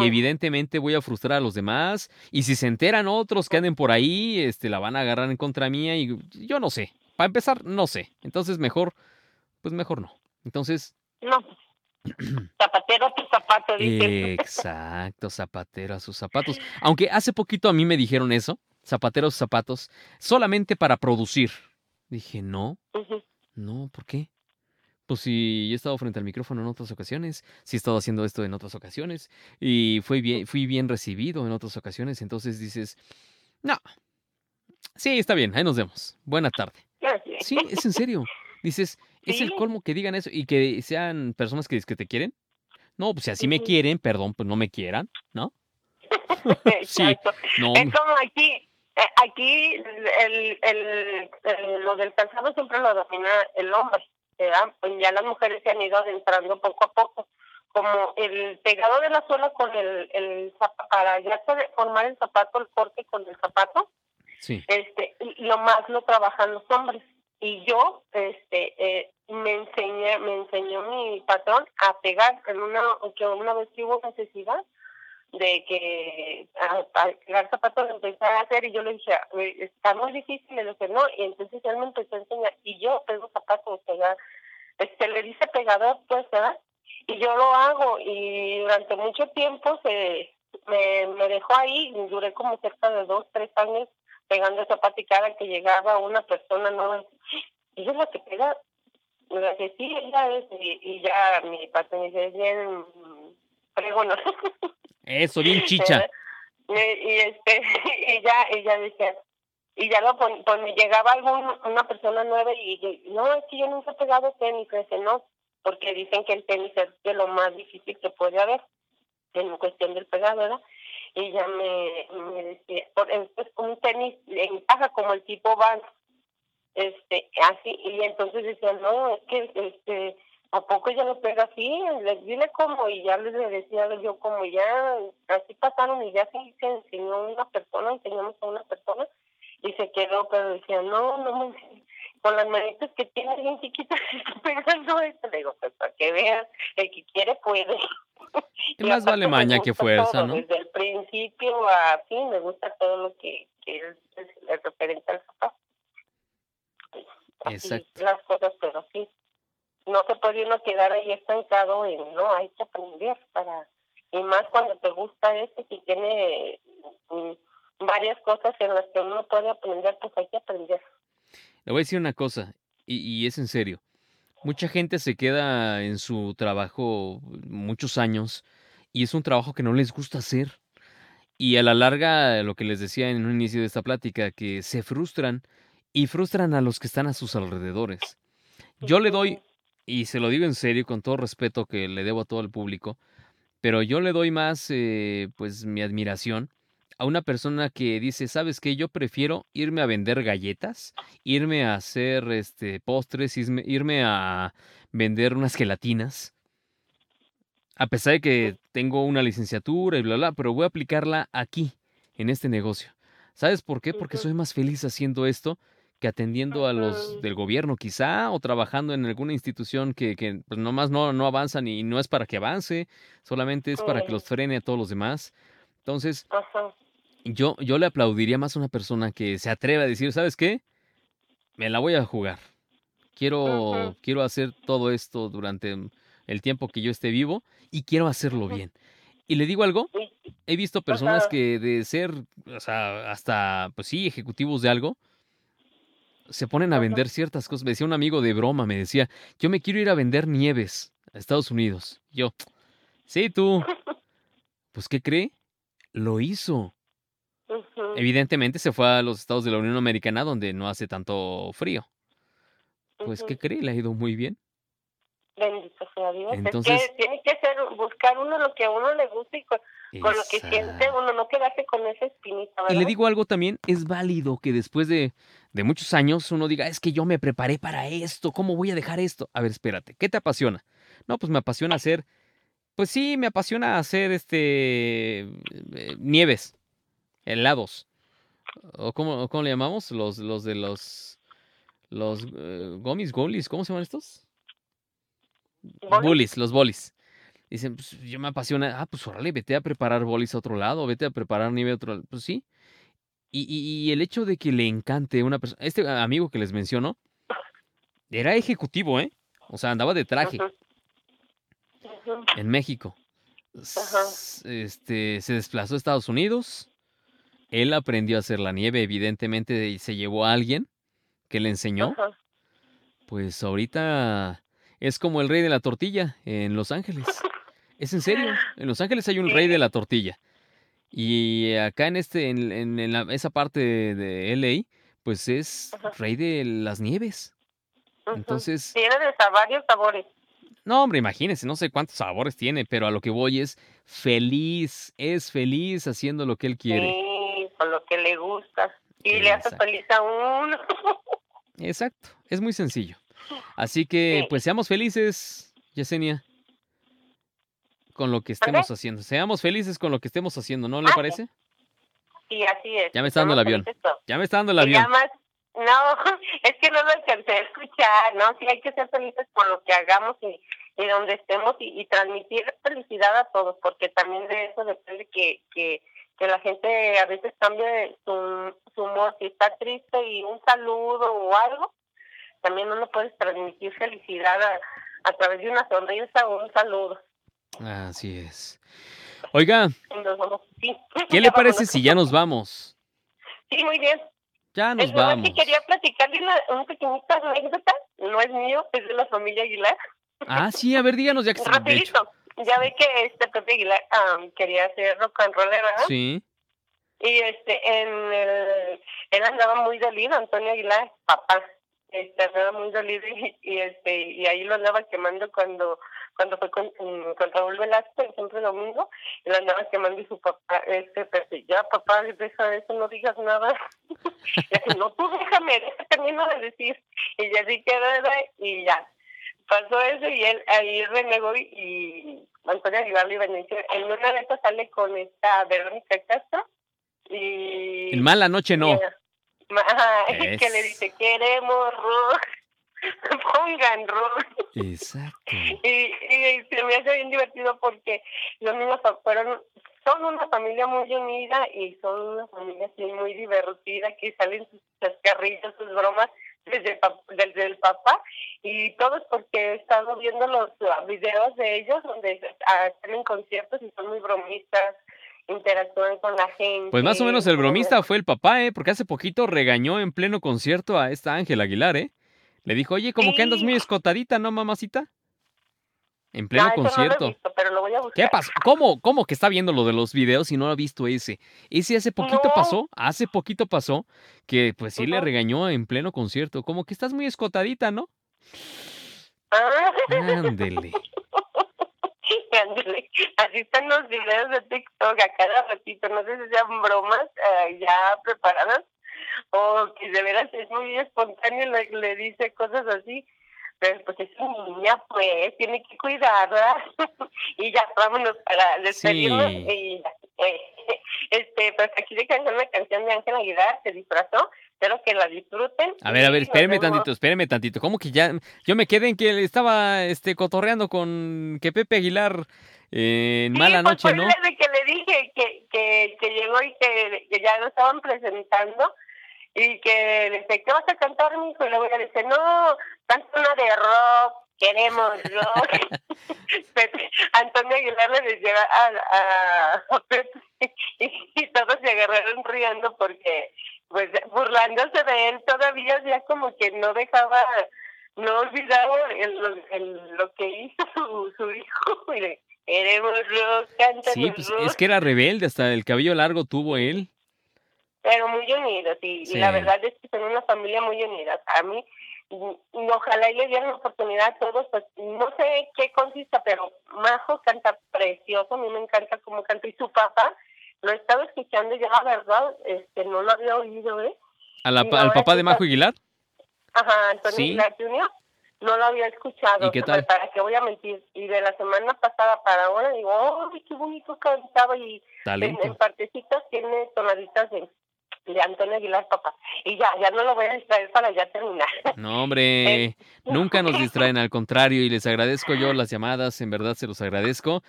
Y evidentemente voy a frustrar a los demás. Y si se enteran otros que anden por ahí, este, la van a agarrar en contra mía. Y yo no sé. Para empezar, no sé. Entonces mejor, pues mejor no. Entonces. No, Zapatero a tu zapato, dice. Exacto, zapatero a sus zapatos. Aunque hace poquito a mí me dijeron eso, zapatero a sus zapatos, solamente para producir. Dije, no, no, ¿por qué? Pues sí, he estado frente al micrófono en otras ocasiones, sí he estado haciendo esto en otras ocasiones y fui bien, fui bien recibido en otras ocasiones, entonces dices, no, sí, está bien, ahí nos vemos, buena tarde. Sí, es en serio. Dices, es el colmo que digan eso y que sean personas que, que te quieren. No, pues si así me quieren, perdón, pues no me quieran, ¿no? sí, no. Es como aquí, aquí el, el, el, lo del calzado siempre lo domina el hombre. Pues ya las mujeres se han ido adentrando poco a poco. Como el pegado de la suela con el, el para ya formar el zapato, el corte con el zapato, sí. este lo más lo trabajan los hombres. Y yo, este, eh, me enseñé, me enseñó mi patrón a pegar en una, que una vez hubo necesidad de que a, pegar zapatos lo empecé a hacer y yo le dije, está muy difícil, le dije, no, y entonces él me empezó a enseñar y yo pego zapatos, pegar, este, le dice pegador, pues, ¿verdad? Y yo lo hago y durante mucho tiempo se me, me dejó ahí, y duré como cerca de dos, tres años pegando zapatos y cada que llegaba una persona nueva, ella es la que pega, le dije, sí, ella es, y, ya mi patrón dice, es bien fregona. Eso, bien chicha. y, este, y ya, ella decía, y ya lo pon, llegaba algún, una persona nueva y, no, es que yo nunca he pegado tenis, ese no, porque dicen que el tenis es de lo más difícil que puede haber en cuestión del pegado, ¿verdad? Y ya me, me decía, por, entonces un tenis encaja como el tipo Vans, este, así, y entonces decía, no, es que, este, ¿a poco ya lo pega así? Les dile cómo, y ya les decía yo como ya, así pasaron y ya se, se enseñó una persona, enseñamos a una persona, y se quedó, pero decía, no, no me con las manitas que tiene bien chiquitas está pegando esto. Le digo, pues para que veas, el que quiere puede. Más vale maña que fuerza, ¿no? Desde el principio a fin me gusta todo lo que, que es, referente al zapato. Exacto. Las cosas, pero sí. No se puede uno quedar ahí estancado en, no, hay que aprender para... Y más cuando te gusta este, si tiene mm, varias cosas en las que uno puede aprender, pues hay que aprender. Le voy a decir una cosa, y, es en serio. Mucha gente se queda en su trabajo muchos años y es un trabajo que no les gusta hacer. Y a la larga, lo que les decía en un inicio de esta plática, que se frustran y frustran a los que están a sus alrededores. Yo le doy, y se lo digo en serio, con todo respeto que le debo a todo el público, pero yo le doy más, eh, pues, mi admiración a una persona que dice, ¿sabes qué? Yo prefiero irme a vender galletas, irme a hacer este postres, irme, a vender unas gelatinas. A pesar de que tengo una licenciatura y bla, bla, pero voy a aplicarla aquí, en este negocio. ¿Sabes por qué? Porque soy más feliz haciendo esto que atendiendo a los del gobierno quizá o trabajando en alguna institución que, que pues nomás no, no avanzan y no es para que avance, solamente es para que los frene a todos los demás. Entonces, yo, yo le aplaudiría más a una persona que se atreve a decir, ¿sabes qué? Me la voy a jugar. Quiero, quiero hacer todo esto durante el tiempo que yo esté vivo y quiero hacerlo bien. Y le digo algo, he visto personas que de ser, o sea, hasta, pues sí, ejecutivos de algo, se ponen a vender ciertas cosas. Me decía un amigo de broma, me decía, yo me quiero ir a vender nieves a Estados Unidos. Yo, sí, tú. Pues, ¿qué cree? Lo hizo. Evidentemente se fue a los estados de la Unión Americana donde no hace tanto frío. Pues, ¿qué cree? Le ha ido muy bien. Bendito sea Dios. Entonces, es que tiene que ser, buscar uno lo que a uno le gusta y con, lo que siente uno, no quedarse con esa espinita. Y le digo algo también, es válido que después de, de muchos años uno diga, es que yo me preparé para esto, ¿cómo voy a dejar esto? A ver, espérate, ¿qué te apasiona? No, pues me apasiona hacer, pues sí, me apasiona hacer este, eh, nieves helados. ¿O cómo, cómo le llamamos? Los, los de los. Los eh, gomis, golis, ¿cómo se llaman estos? Bolis, los bolis. Dicen, pues yo me apasiona. Ah, pues órale, vete a preparar bolis a otro lado, vete a preparar nieve a otro lado. Pues sí. Y, y, el hecho de que le encante una persona. Este amigo que les menciono era ejecutivo, ¿eh? O sea, andaba de traje. En México. Este, se desplazó a Estados Unidos él aprendió a hacer la nieve, evidentemente, y se llevó a alguien que le enseñó. Pues ahorita es como el rey de la tortilla en Los Ángeles. Es en serio, en Los Ángeles hay un rey de la tortilla. Y acá en este, en, en- en la- esa parte de, LA, pues es rey de las nieves. Entonces, Tiene de varios sabores. no, hombre, imagínense, no sé cuántos sabores tiene, pero a lo que voy es feliz, es feliz haciendo lo que él quiere. Sí, con lo que le gusta. Y le hace feliz a uno. Exacto, es muy sencillo. Así que, pues seamos felices, Yesenia, con lo que estemos haciendo. Seamos felices con lo que estemos haciendo, ¿no le parece? Sí, así es. Ya me está dando el avión. Ya me está dando el avión. además, no, es que no lo alcancé a escuchar, ¿no? Sí hay que ser felices con lo que hagamos y, y donde estemos y, y transmitir felicidad a todos, porque también de eso depende que, que, que la gente a veces cambie su, su humor, si está triste y un saludo o algo, también uno puede transmitir felicidad a, a través de una sonrisa o un saludo. Así es. Oiga, sí. ¿qué le parece si ya nos vamos? Sí, muy bien. Ya nos Es vamos. que quería platicarle una, un pequeñita anécdota, no es mío, es de la familia Aguilar. Ah, sí, a ver, díganos ya que hecho, Rapidito, ya ve que este Pepe Aguilar am, quería hacer rock and roll, ¿verdad? sí. Y este, en el, él andaba muy dolido, Antonio Aguilar, papá, este, andaba muy dolido y, y este, y ahí lo andaba quemando cuando, cuando fue con, mm, con Raúl Velasco el siempre domingo, y lo andaba quemando y su papá, este, Pepe, ya papá, deja eso, no digas nada. y así, no, tú déjame, termino de decir. Y ya sí quedó, ¿verdad? y ya. Pasó eso y él ahí renegó y, y Antonio Aguilar le iba a decir, en una de esas sale con esta Verónica Castro y... En mala noche no. y- Que le dice, queremos rock, pongan rock. Exacto. Y, y se me hace bien divertido porque los niños fueron, son una familia muy unida y son una familia así muy divertida que salen sus chascarrillos, sus bromas desde el, pap- desde el papá. Y todo es porque he estado viendo los uh, videos de ellos donde ah, están en conciertos y son muy bromistas, interactúan con la gente. Pues más o menos el bromista fue el papá, ¿eh? Porque hace poquito regañó en pleno concierto a esta Ángela Aguilar, ¿eh? Le dijo, oye, como que andas muy escotadita, ¿no, mamacita? En pleno no lo concierto. visto, pero lo voy a buscar. ¿Qué pasó? ¿Cómo, ¿Cómo que está viendo lo de los videos y no ha visto ese? Ese hace poquito No. pasó, hace poquito pasó, que pues sí le regañó en pleno concierto. Como que estás muy escotadita, ¿no? Ah. Ándele. Así están los videos de TikTok a cada ratito. No sé si sean bromas eh, ya preparadas o que de veras es muy espontáneo, le, le dice cosas así. Pero pues es una niña, pues, tiene que cuidarla. y ya, vámonos para despedirnos. Sí. Y. Eh, este, pues aquí le cantan una canción de Ángel Aguilar, se disfrazó. Espero que la disfruten. A ver, a ver, espéreme tantito, espéreme tantito. ¿Cómo que ya? Yo me quedé en que le estaba este, cotorreando con que Pepe Aguilar eh, en Sí, mala pues, noche, ¿no? de que le dije que, que, que llegó y que, que ya lo estaban presentando y que le dije, ¿qué vas a cantar, mijo? Y luego ella dice, no, canta una de rock, queremos rock. Antonio Aguilar le decía a, a, a Pepe y todos se agarraron riendo porque, pues, burlándose de él todavía, ya como que no dejaba, no olvidaba el, el- lo que hizo su, su hijo. Le, queremos rock, Sí, pues rock. es que era rebelde, hasta el cabello largo tuvo él. pero muy unidos y, y la verdad es que son una familia muy unida. A mí, y ojalá y le dieran la oportunidad a todos, pues no sé qué consista, pero Majo canta precioso, a mí me encanta cómo canta y su papá, lo estaba escuchando y yo la verdad este no lo había oído, ¿eh? A la al papá de Majo Aguilar. Ajá, Antonio Sí. Aguilar Jr., no lo había escuchado. ¿Y qué tal? ¿Para qué voy a mentir? Y de la semana pasada para ahora digo, ¡oh, qué bonito cantaba! Y en, en partecitas tiene tonaditas de, de Antonio Aguilar, papá. Y ya, ya no lo voy a distraer para ya terminar. No, hombre, nunca nos distraen, al contrario, y les agradezco yo las llamadas, en verdad se los agradezco.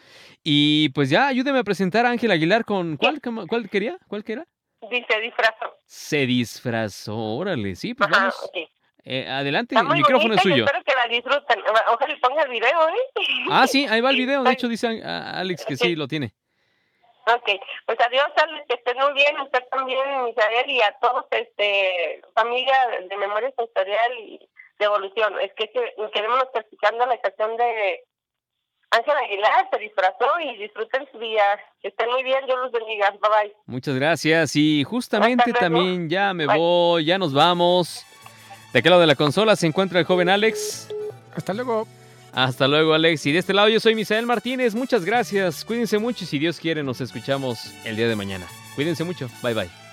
Y pues ya, ayúdeme a presentar a Ángel Aguilar con... ¿Cuál, cuál quería? ¿Cuál que era? Dice disfrazó. Se disfrazó, órale, sí, pues Ajá, vamos. ok. Eh, adelante, el micrófono es suyo. espero que la disfruten. Ojalá ponga el video, ¿eh? Ah, sí, ahí va el video, de hecho dice Alex que sí lo tiene. Ok, pues adiós, Alex, que estén muy bien, usted también, Misael, y a todos, este, familia de Memoria Sensorial y de evolución. Es que, que queremos practicando la estación de Ángel Aguilar, se disfrazó y disfruten su día. Que estén muy bien, Dios los bendiga. Bye bye. Muchas gracias. Y justamente también ya me voy, ya nos vamos. De aquel lado de la consola se encuentra el joven Alex. Hasta luego. Hasta luego, Alex. Y de este lado yo soy Misael Martínez. Muchas gracias. Cuídense mucho y si Dios quiere nos escuchamos el día de mañana. Cuídense mucho. Bye bye.